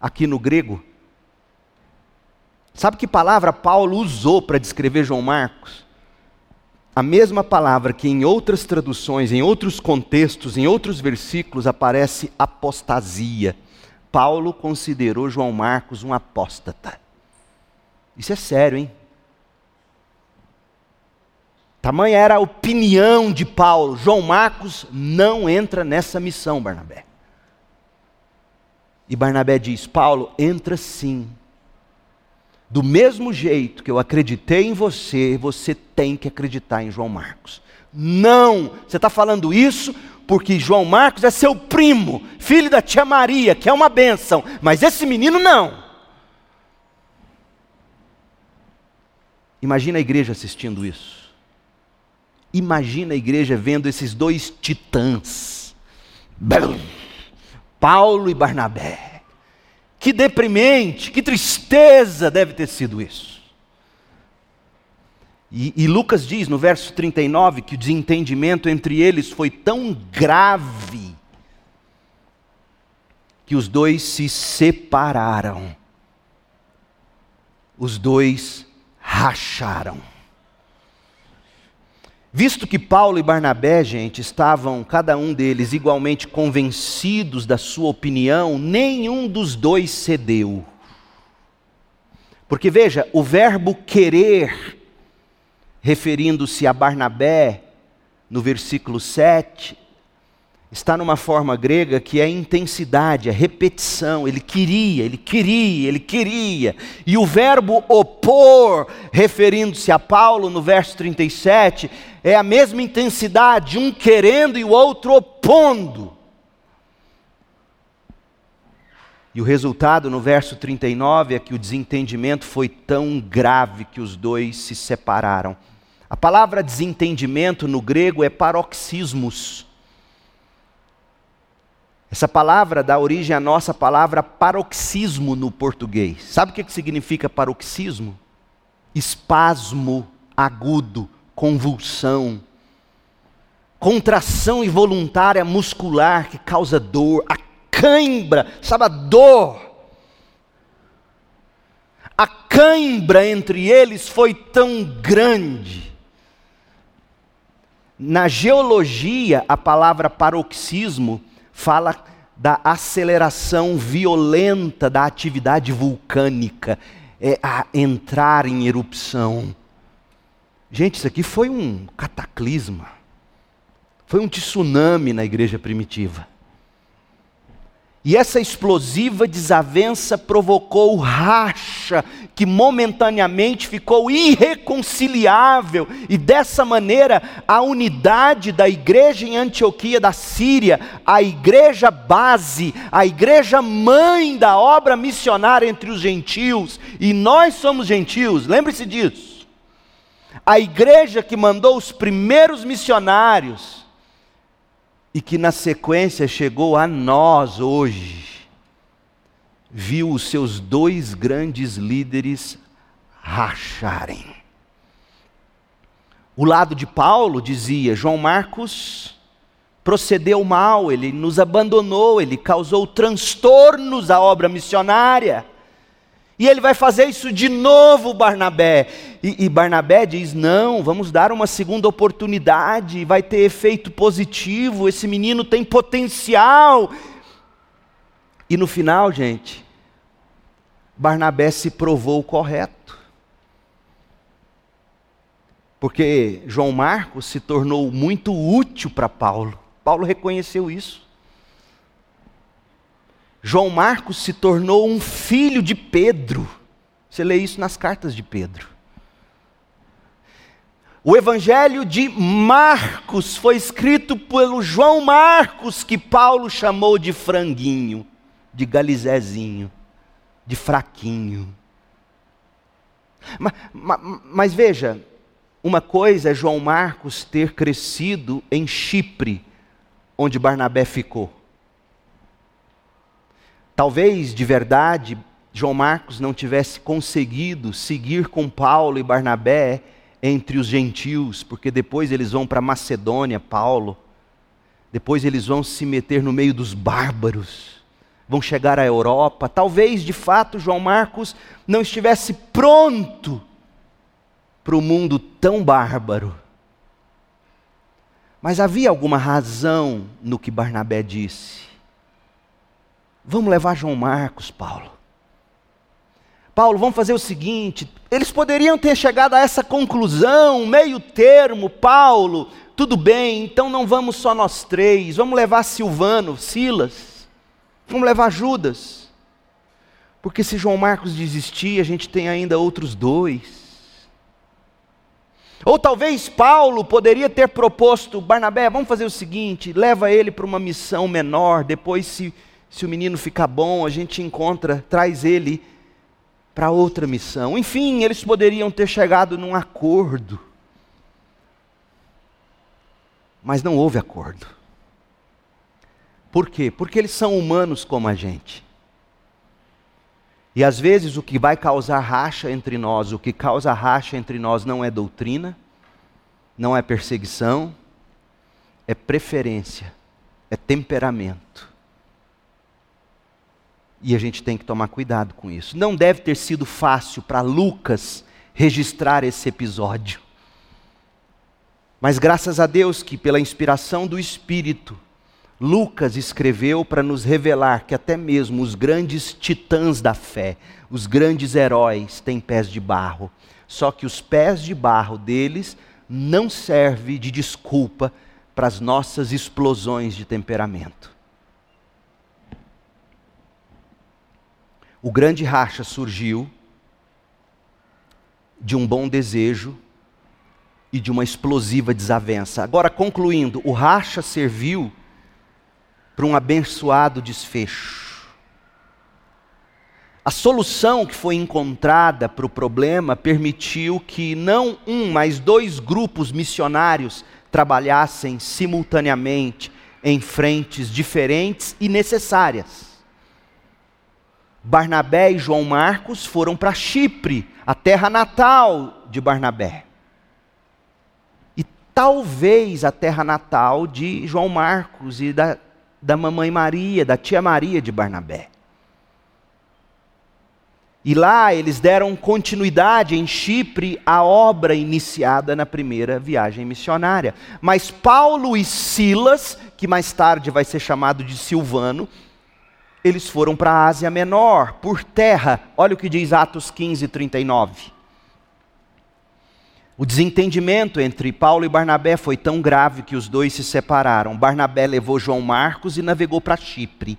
aqui no grego? Sabe que palavra Paulo usou para descrever João Marcos? A mesma palavra que em outras traduções, em outros contextos, em outros versículos aparece apostasia. Paulo considerou João Marcos um apóstata. Isso é sério, hein? Tamanha era a opinião de Paulo. João Marcos não entra nessa missão, Barnabé. E Barnabé diz: Paulo, entra sim. Do mesmo jeito que eu acreditei em você, você tem que acreditar em João Marcos. Não, você está falando isso porque João Marcos é seu primo, filho da tia Maria, que é uma bênção, mas esse menino não. Imagina a igreja assistindo isso. Imagina a igreja vendo esses dois titãs, Paulo e Barnabé. Que deprimente, que tristeza deve ter sido isso. E, e, Lucas diz no verso 39 que o desentendimento entre eles foi tão grave que os dois se separaram, os dois racharam. Visto que Paulo e Barnabé, gente, estavam cada um deles igualmente convencidos da sua opinião, nenhum dos dois cedeu. Porque veja, o verbo querer, referindo-se a Barnabé, no versículo 7, está numa forma grega que é intensidade, é repetição. Ele queria, ele queria, ele queria. E o verbo opor, referindo-se a Paulo no verso 37, é a mesma intensidade, um querendo e o outro opondo. E o resultado no verso 39 é que o desentendimento foi tão grave que os dois se separaram. A palavra desentendimento no grego é paroxismos. Essa palavra dá origem à nossa palavra paroxismo no português. Sabe o que significa paroxismo? Espasmo agudo, convulsão, contração involuntária muscular que causa dor, a cãibra, sabe a dor. A cãibra entre eles foi tão grande. Na geologia, a palavra paroxismo fala da aceleração violenta da atividade vulcânica, é a entrar em erupção. Gente, isso aqui foi um cataclisma. Foi um tsunami na igreja primitiva. E essa explosiva desavença provocou racha que momentaneamente ficou irreconciliável, e dessa maneira a unidade da igreja em Antioquia da Síria, a igreja base, a igreja mãe da obra missionária entre os gentios, e nós somos gentios, lembre-se disso. A igreja que mandou os primeiros missionários, e que na sequência chegou a nós hoje, viu os seus dois grandes líderes racharem. O lado de Paulo dizia: João Marcos procedeu mal, ele nos abandonou, ele causou transtornos à obra missionária. E ele vai fazer isso de novo, Barnabé. E, e, Barnabé diz: não, vamos dar uma segunda oportunidade, vai ter efeito positivo, esse menino tem potencial. E no final, gente, Barnabé se provou correto. Porque João Marcos se tornou muito útil para Paulo. Paulo reconheceu isso. João Marcos se tornou um filho de Pedro. Você lê isso nas cartas de Pedro. O Evangelho de Marcos foi escrito pelo João Marcos, que Paulo chamou de franguinho, de galizézinho, de fraquinho. Mas, mas, mas veja, uma coisa é João Marcos ter crescido em Chipre, onde Barnabé ficou. Talvez de verdade João Marcos não tivesse conseguido seguir com Paulo e Barnabé entre os gentios, porque depois eles vão para Macedônia, Paulo, depois eles vão se meter no meio dos bárbaros, vão chegar à Europa. Talvez de fato João Marcos não estivesse pronto para o mundo tão bárbaro. Mas havia alguma razão no que Barnabé disse. Vamos levar João Marcos, Paulo. Paulo, vamos fazer o seguinte: eles poderiam ter chegado a essa conclusão, meio termo, Paulo, tudo bem, então não vamos só nós três, vamos levar Silvano, Silas, vamos levar Judas. Porque se João Marcos desistir, a gente tem ainda outros dois. Ou talvez Paulo poderia ter proposto, Barnabé, vamos fazer o seguinte: leva ele para uma missão menor, depois se se o menino ficar bom, a gente encontra, traz ele para outra missão. Enfim, eles poderiam ter chegado num acordo. Mas não houve acordo. Por quê? Porque eles são humanos como a gente. E às vezes o que vai causar racha entre nós, o que causa racha entre nós não é doutrina, não é perseguição, é preferência, é temperamento. E a gente tem que tomar cuidado com isso. Não deve ter sido fácil para Lucas registrar esse episódio. Mas graças a Deus que, pela inspiração do Espírito, Lucas escreveu para nos revelar que até mesmo os grandes titãs da fé, os grandes heróis, têm pés de barro. Só que os pés de barro deles não servem de desculpa para as nossas explosões de temperamento. O grande racha surgiu de um bom desejo e de uma explosiva desavença. Agora, concluindo, o racha serviu para um abençoado desfecho. A solução que foi encontrada para o problema permitiu que não um, mas dois grupos missionários trabalhassem simultaneamente em frentes diferentes e necessárias. Barnabé e João Marcos foram para Chipre, a terra natal de Barnabé. E talvez a terra natal de João Marcos e da, da mamãe Maria, da tia Maria de Barnabé. E lá eles deram continuidade em Chipre à obra iniciada na primeira viagem missionária. Mas Paulo e Silas, que mais tarde vai ser chamado de Silvano, eles foram para a Ásia Menor, por terra. Olha o que diz Atos 15, 39. O desentendimento entre Paulo e Barnabé foi tão grave que os dois se separaram. Barnabé levou João Marcos e navegou para Chipre.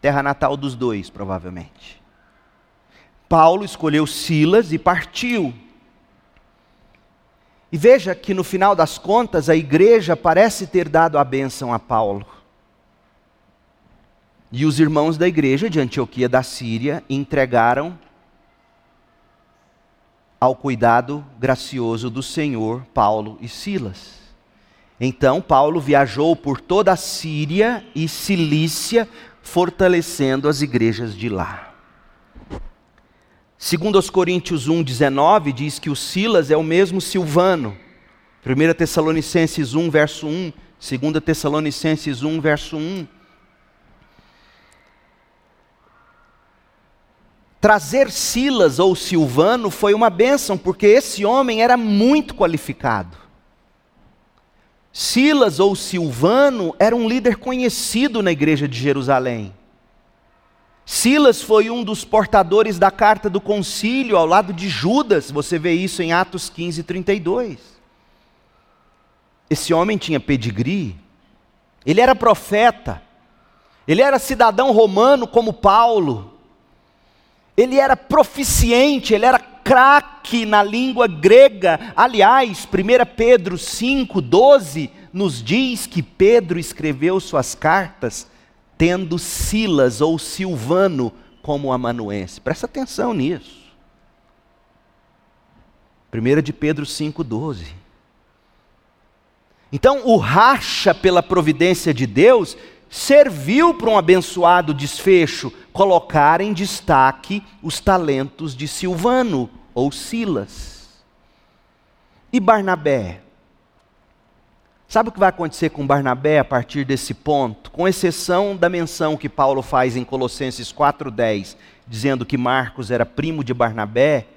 Terra natal dos dois, provavelmente. Paulo escolheu Silas e partiu. E veja que no final das contas a igreja parece ter dado a bênção a Paulo. E os irmãos da igreja de Antioquia da Síria entregaram ao cuidado gracioso do Senhor Paulo e Silas. Então Paulo viajou por toda a Síria e Cilícia, fortalecendo as igrejas de lá. Segundo os Coríntios 1:19 diz que o Silas é o mesmo Silvano. 1 Tessalonicenses 1 verso 1, 2 Tessalonicenses 1 verso 1. Trazer Silas ou Silvano foi uma bênção, porque esse homem era muito qualificado. Silas ou Silvano era um líder conhecido na igreja de Jerusalém. Silas foi um dos portadores da carta do concílio ao lado de Judas, você vê isso em Atos 15, 32. Esse homem tinha pedigree, ele era profeta, ele era cidadão romano como Paulo, ele era proficiente, ele era craque na língua grega. Aliás, 1 Pedro 5, 12 nos diz que Pedro escreveu suas cartas tendo Silas ou Silvano como amanuense. Presta atenção nisso. 1 de Pedro 5,12. Então, o racha pela providência de Deus serviu para um abençoado desfecho colocar em destaque os talentos de Silvano ou Silas. E Barnabé? Sabe o que vai acontecer com Barnabé a partir desse ponto? Com exceção da menção que Paulo faz em Colossenses 4,10, dizendo que Marcos era primo de Barnabé,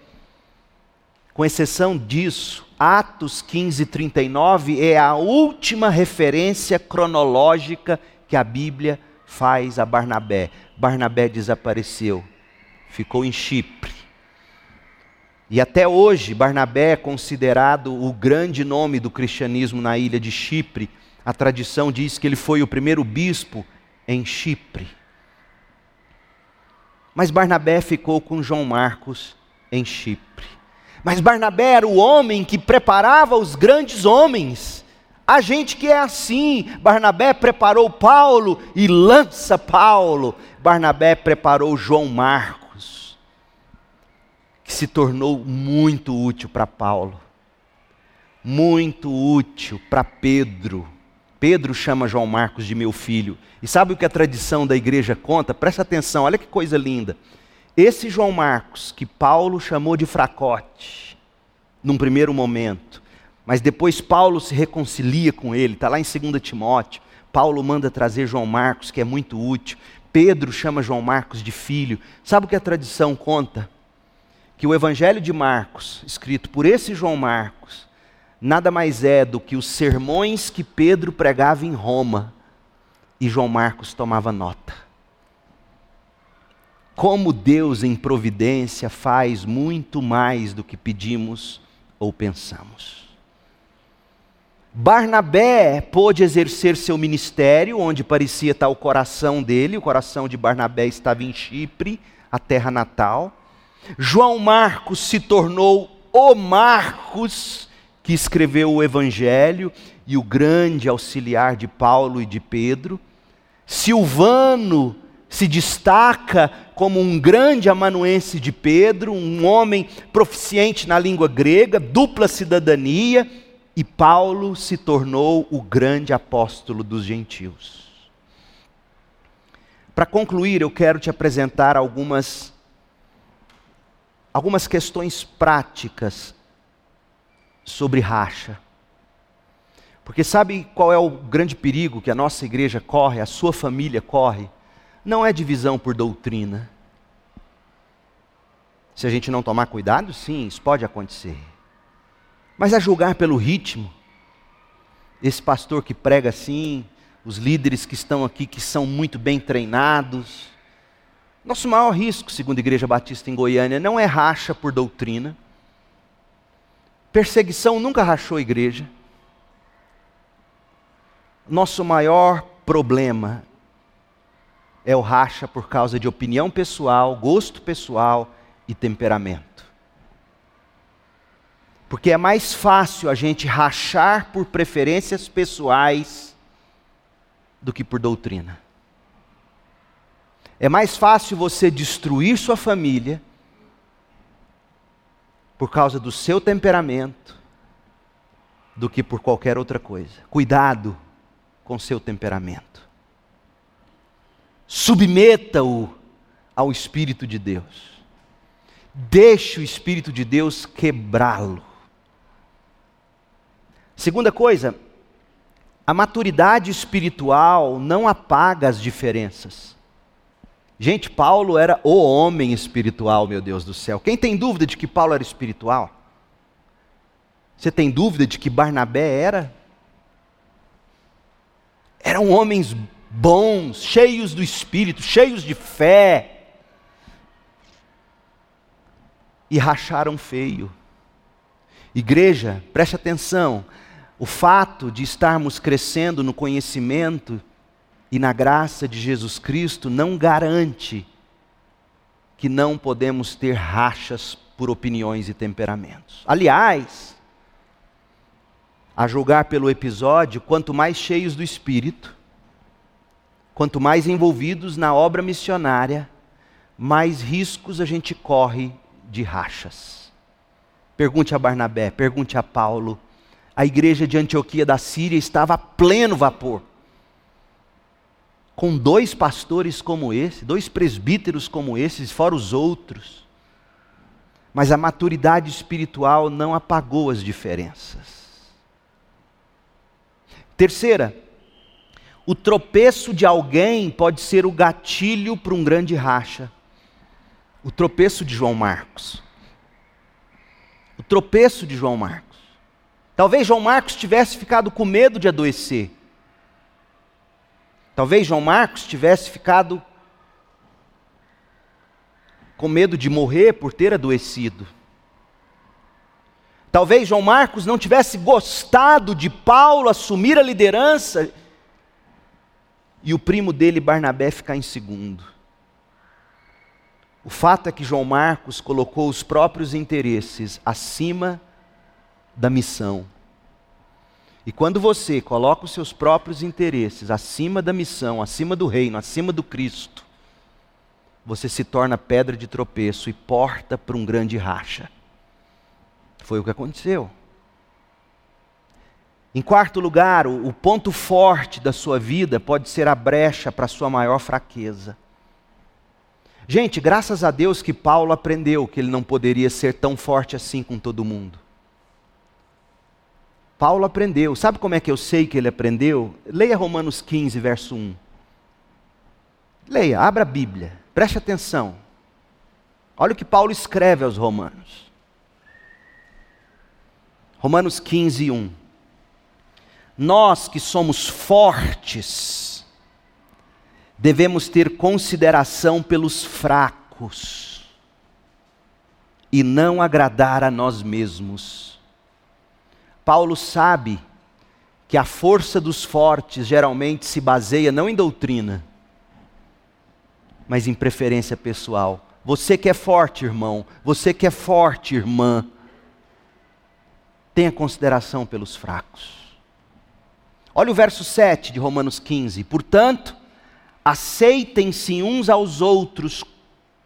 com exceção disso, Atos 15:39 é a última referência cronológica que a Bíblia faz a Barnabé. Barnabé desapareceu, ficou em Chipre. E até hoje, Barnabé é considerado o grande nome do cristianismo na ilha de Chipre. A tradição diz que ele foi o primeiro bispo em Chipre. Mas Barnabé ficou com João Marcos em Chipre. Mas Barnabé era o homem que preparava os grandes homens. A gente que é assim, Barnabé preparou Paulo e lança Paulo. Barnabé preparou João Marcos que se tornou muito útil para Paulo, muito útil para Pedro. Pedro chama João Marcos de meu filho. E sabe o que a tradição da igreja conta? Presta atenção, olha que coisa linda. Esse João Marcos, que Paulo chamou de fracote, num primeiro momento, mas depois Paulo se reconcilia com ele, está lá em 2 Timóteo. Paulo manda trazer João Marcos, que é muito útil. Pedro chama João Marcos de filho. Sabe o que a tradição conta? que o Evangelho de Marcos, escrito por esse João Marcos, nada mais é do que os sermões que Pedro pregava em Roma e João Marcos tomava nota. Como Deus em providência faz muito mais do que pedimos ou pensamos. Barnabé pôde exercer seu ministério, onde parecia estar o coração dele, o coração de Barnabé estava em Chipre, a terra natal. João Marcos se tornou o Marcos, que escreveu o Evangelho e o grande auxiliar de Paulo e de Pedro. Silvano se destaca como um grande amanuense de Pedro, um homem proficiente na língua grega, dupla cidadania e Paulo se tornou o grande apóstolo dos gentios. Para concluir, eu quero te apresentar algumas algumas questões práticas sobre racha. Porque sabe qual é o grande perigo que a nossa igreja corre, a sua família corre? Não é divisão por doutrina. Se a gente não tomar cuidado, sim, isso pode acontecer. Mas a julgar pelo ritmo, esse pastor que prega assim, os líderes que estão aqui que são muito bem treinados. Nosso maior risco, segundo a Igreja Batista em Goiânia, não é racha por doutrina. Perseguição nunca rachou a igreja. Nosso maior problema é o racha por causa de opinião pessoal, gosto pessoal e temperamento. Porque é mais fácil a gente rachar por preferências pessoais do que por doutrina. É mais fácil você destruir sua família por causa do seu temperamento do que por qualquer outra coisa. Cuidado com seu temperamento. Submeta-o ao Espírito de Deus. Deixe o Espírito de Deus quebrá-lo. Segunda coisa, a maturidade espiritual não apaga as diferenças. Gente, Paulo era o homem espiritual, meu Deus do céu. Quem tem dúvida de que Paulo era espiritual? Você tem dúvida de que Barnabé era? Eram homens bons, cheios do espírito, cheios de fé. E racharam feio. Igreja, preste atenção, o fato de estarmos crescendo no conhecimento e na graça de Jesus Cristo não garante que não podemos ter rachas por opiniões e temperamentos. Aliás, a julgar pelo episódio, quanto mais cheios do Espírito, quanto mais envolvidos na obra missionária, mais riscos a gente corre de rachas. Pergunte a Barnabé, pergunte a Paulo, a igreja de Antioquia da Síria estava a pleno vapor. Com dois pastores como esse, dois presbíteros como esses, fora os outros. Mas a maturidade espiritual não apagou as diferenças. Terceira, o tropeço de alguém pode ser o gatilho para um grande racha. O tropeço de João Marcos. O tropeço de João Marcos. Talvez João Marcos tivesse ficado com medo de adoecer. Talvez João Marcos tivesse ficado com medo de morrer por ter adoecido. Talvez João Marcos não tivesse gostado de Paulo assumir a liderança e o primo dele, Barnabé, ficar em segundo. O fato é que João Marcos colocou os próprios interesses acima da missão. E quando você coloca os seus próprios interesses acima da missão, acima do reino, acima do Cristo, você se torna pedra de tropeço e porta para um grande racha. Foi o que aconteceu. Em quarto lugar, o, ponto forte da sua vida pode ser a brecha para a sua maior fraqueza. Gente, graças a Deus que Paulo aprendeu que ele não poderia ser tão forte assim com todo mundo. Paulo aprendeu. Sabe como é que eu sei que ele aprendeu? Leia Romanos 15, verso 1. Leia, abra a Bíblia, preste atenção. Olha o que Paulo escreve aos Romanos. Romanos 15, 1. Nós que somos fortes, devemos ter consideração pelos fracos e não agradar a nós mesmos Paulo sabe que a força dos fortes geralmente se baseia não em doutrina, mas em preferência pessoal. Você que é forte, irmão, você que é forte, irmã, tenha consideração pelos fracos. Olha o verso 7 de Romanos 15. Portanto, aceitem-se uns aos outros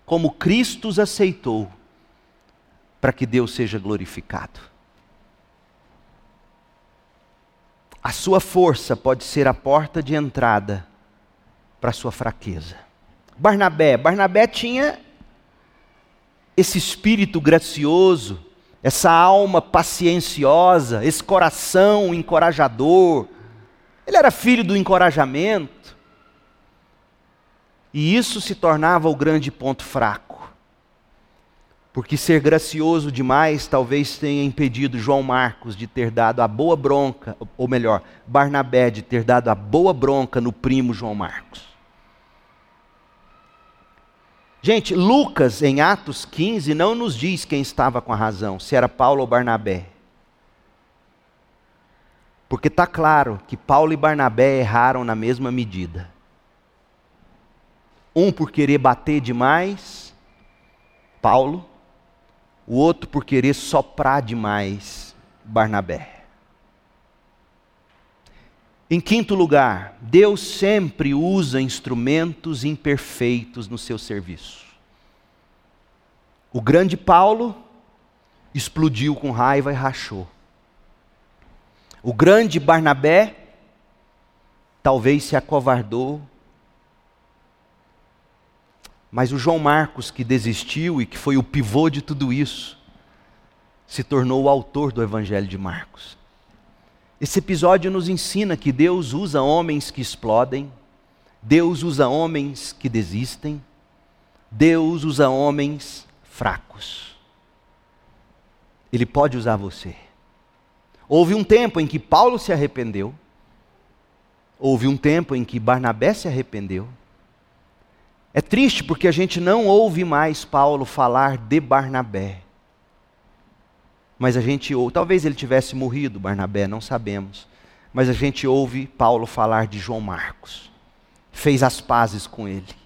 como Cristo os aceitou, para que Deus seja glorificado. A sua força pode ser a porta de entrada para a sua fraqueza. Barnabé, Barnabé tinha esse espírito gracioso, essa alma pacienciosa, esse coração encorajador. Ele era filho do encorajamento. E isso se tornava o grande ponto fraco. Porque ser gracioso demais talvez tenha impedido João Marcos de ter dado a boa bronca, ou melhor, Barnabé de ter dado a boa bronca no primo João Marcos. Gente, Lucas, em Atos 15, não nos diz quem estava com a razão, se era Paulo ou Barnabé. Porque está claro que Paulo e Barnabé erraram na mesma medida. Um por querer bater demais, Paulo, o outro por querer soprar demais, Barnabé. Em quinto lugar, Deus sempre usa instrumentos imperfeitos no seu serviço. O grande Paulo explodiu com raiva e rachou. O grande Barnabé talvez se acovardou mas o João Marcos, que desistiu e que foi o pivô de tudo isso, se tornou o autor do Evangelho de Marcos. Esse episódio nos ensina que Deus usa homens que explodem, Deus usa homens que desistem, Deus usa homens fracos. Ele pode usar você. Houve um tempo em que Paulo se arrependeu, houve um tempo em que Barnabé se arrependeu, é triste porque a gente não ouve mais Paulo falar de Barnabé. Mas a gente ouve, talvez ele tivesse morrido, Barnabé, não sabemos. Mas a gente ouve Paulo falar de João Marcos. Fez as pazes com ele.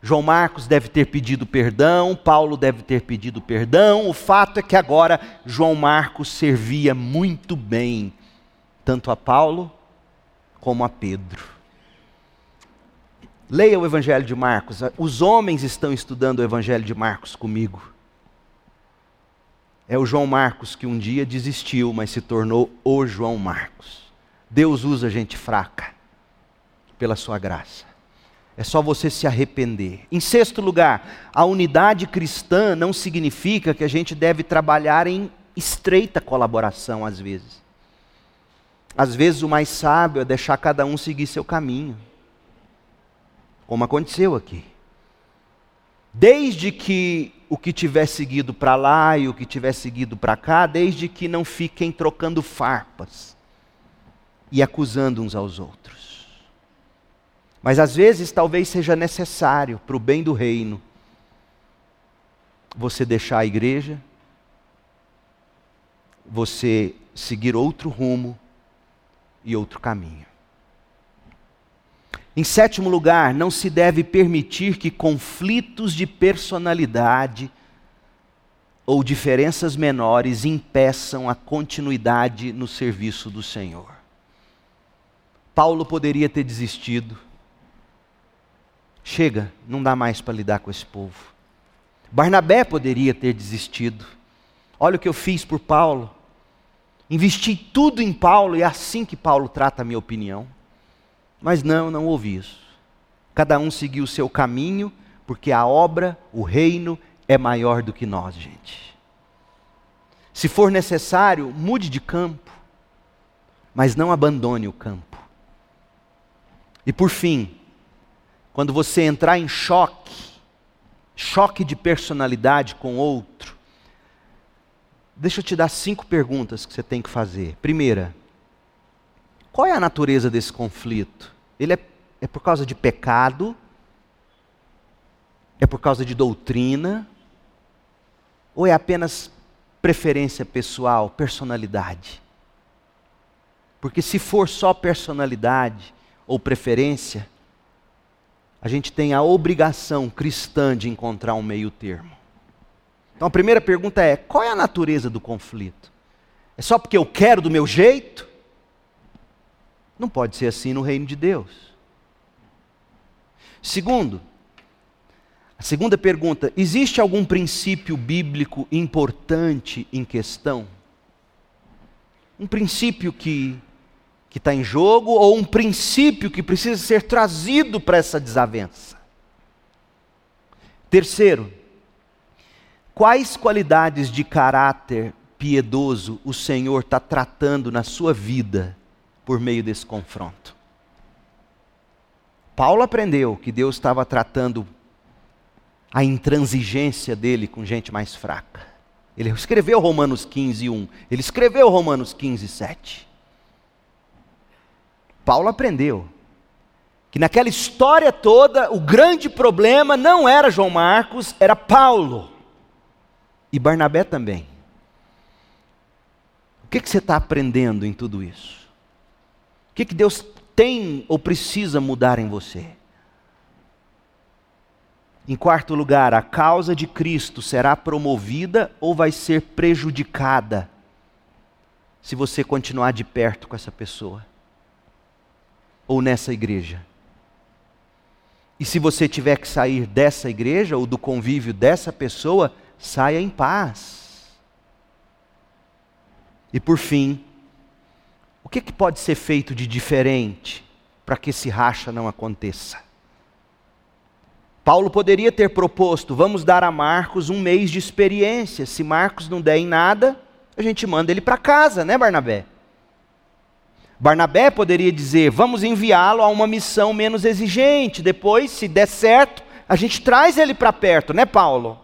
João Marcos deve ter pedido perdão, Paulo deve ter pedido perdão. O fato é que agora João Marcos servia muito bem, tanto a Paulo como a Pedro. Leia o Evangelho de Marcos. Os homens estão estudando o Evangelho de Marcos comigo. É o João Marcos que um dia desistiu, mas se tornou o João Marcos. Deus usa gente fraca pela sua graça. É só você se arrepender. Em sexto lugar, a unidade cristã não significa que a gente deve trabalhar em estreita colaboração às vezes. Às vezes o mais sábio é deixar cada um seguir seu caminho como aconteceu aqui. Desde que o que tiver seguido para lá e o que tiver seguido para cá, desde que não fiquem trocando farpas e acusando uns aos outros. Mas às vezes talvez seja necessário, para o bem do reino, você deixar a igreja, você seguir outro rumo e outro caminho. Em sétimo lugar, não se deve permitir que conflitos de personalidade ou diferenças menores impeçam a continuidade no serviço do Senhor. Paulo poderia ter desistido. Chega, não dá mais para lidar com esse povo. Barnabé poderia ter desistido. Olha o que eu fiz por Paulo. Investi tudo em Paulo e é assim que Paulo trata a minha opinião. Mas não, não houve isso. Cada um seguiu o seu caminho, porque a obra, o reino, é maior do que nós, gente. Se for necessário, mude de campo, mas não abandone o campo. E por fim, quando você entrar em choque, choque de personalidade com outro, deixa eu te dar cinco perguntas que você tem que fazer. Primeira, qual é a natureza desse conflito? Ele é, é por causa de pecado? É por causa de doutrina? Ou é apenas preferência pessoal, personalidade? Porque se for só personalidade ou preferência, a gente tem a obrigação cristã de encontrar um meio termo. Então a primeira pergunta é: qual é a natureza do conflito? É só porque eu quero do meu jeito? Não pode ser assim no reino de Deus. Segundo, a segunda pergunta: existe algum princípio bíblico importante em questão? Um princípio que que está em jogo ou um princípio que precisa ser trazido para essa desavença. Terceiro, quais qualidades de caráter piedoso o Senhor está tratando na sua vida por meio desse confronto? Paulo aprendeu que Deus estava tratando a intransigência dele com gente mais fraca. Ele escreveu Romanos 15, 1. Ele escreveu Romanos 15, 7. Paulo aprendeu que naquela história toda o grande problema não era João Marcos, era Paulo e Barnabé também. O que, que você está aprendendo em tudo isso? O que, que Deus tem ou precisa mudar em você? Em quarto lugar, a causa de Cristo será promovida ou vai ser prejudicada se você continuar de perto com essa pessoa? ou nessa igreja. E se você tiver que sair dessa igreja ou do convívio dessa pessoa, saia em paz. E por fim, que, que pode ser feito de diferente para que esse racha não aconteça? Paulo poderia ter proposto: vamos dar a Marcos um mês de experiência. Se Marcos não der em nada, a gente manda ele para casa, né, Barnabé? Barnabé poderia dizer: vamos enviá-lo a uma missão menos exigente. Depois, se der certo, a gente traz ele para perto, né, Paulo?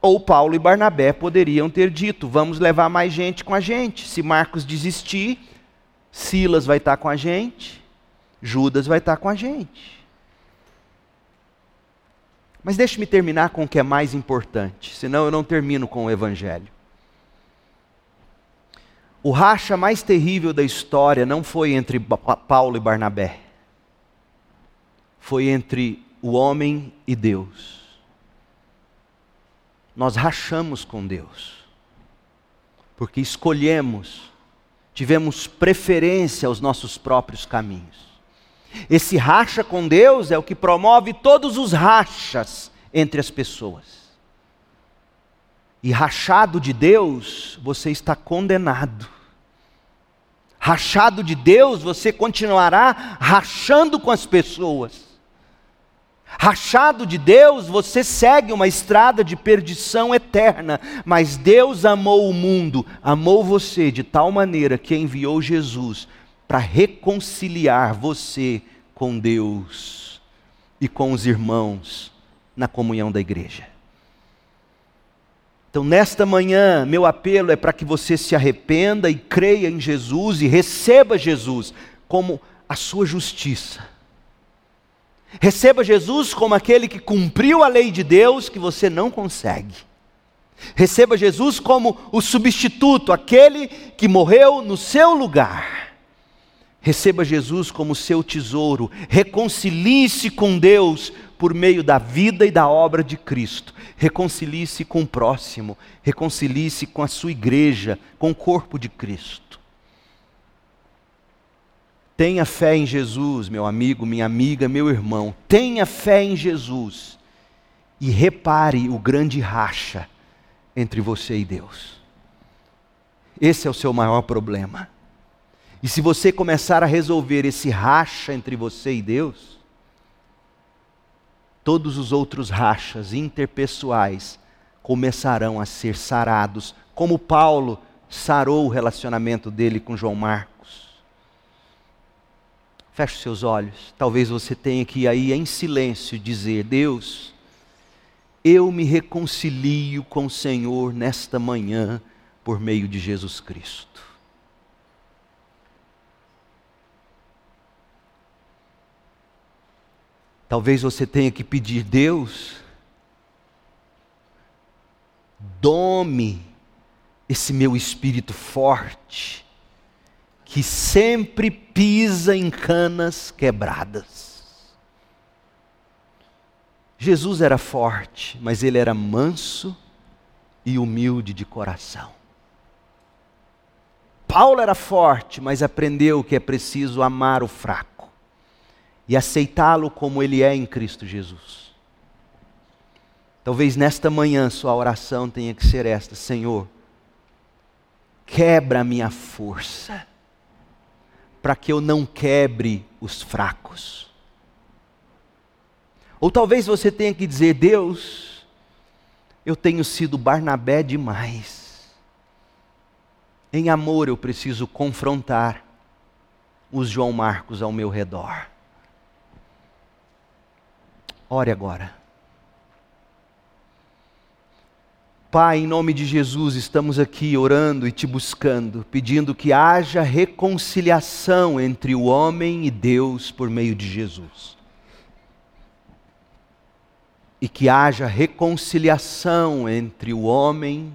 Ou Paulo e Barnabé poderiam ter dito: vamos levar mais gente com a gente. Se Marcos desistir, Silas vai estar com a gente, Judas vai estar com a gente. Mas deixe-me terminar com o que é mais importante, senão eu não termino com o Evangelho. O racha mais terrível da história não foi entre Paulo e Barnabé, foi entre o homem e Deus. Nós rachamos com Deus, porque escolhemos, tivemos preferência aos nossos próprios caminhos. Esse racha com Deus é o que promove todos os rachas entre as pessoas e rachado de Deus, você está condenado. Rachado de Deus, você continuará rachando com as pessoas. Rachado de Deus, você segue uma estrada de perdição eterna, mas Deus amou o mundo, amou você de tal maneira que enviou Jesus para reconciliar você com Deus e com os irmãos na comunhão da igreja. Então, nesta manhã, meu apelo é para que você se arrependa e creia em Jesus e receba Jesus como a sua justiça. Receba Jesus como aquele que cumpriu a lei de Deus que você não consegue. Receba Jesus como o substituto, aquele que morreu no seu lugar. Receba Jesus como seu tesouro. Reconcilie-se com Deus por meio da vida e da obra de Cristo. Reconcilie-se com o próximo, reconcilie-se com a sua igreja, com o corpo de Cristo. Tenha fé em Jesus, meu amigo, minha amiga, meu irmão. Tenha fé em Jesus. E repare o grande racha entre você e Deus. Esse é o seu maior problema. E se você começar a resolver esse racha entre você e Deus, todos os outros rachas interpessoais começarão a ser sarados, como Paulo sarou o relacionamento dele com João Marcos. Feche seus olhos. Talvez você tenha que aí em silêncio dizer: Deus, eu me reconcilio com o Senhor nesta manhã por meio de Jesus Cristo. Talvez você tenha que pedir, Deus, dome esse meu espírito forte, que sempre pisa em canas quebradas. Jesus era forte, mas ele era manso e humilde de coração. Paulo era forte, mas aprendeu que é preciso amar o fraco e aceitá-lo como ele é em Cristo Jesus. Talvez nesta manhã sua oração tenha que ser esta: Senhor, quebra a minha força, para que eu não quebre os fracos. Ou talvez você tenha que dizer: Deus, eu tenho sido Barnabé demais em amor eu preciso confrontar os João Marcos ao meu redor. Ore agora. Pai, em nome de Jesus, estamos aqui orando e te buscando, pedindo que haja reconciliação entre o homem e Deus por meio de Jesus. E que haja reconciliação entre o homem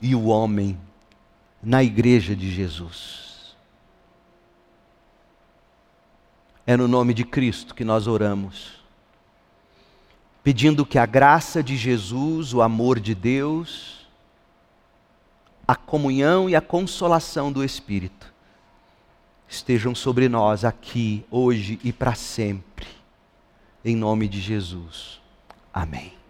e o homem na igreja de Jesus. É no nome de Cristo que nós oramos, pedindo que a graça de Jesus, o amor de Deus, a comunhão e a consolação do Espírito estejam sobre nós aqui, hoje e para sempre. Em nome de Jesus. Amém.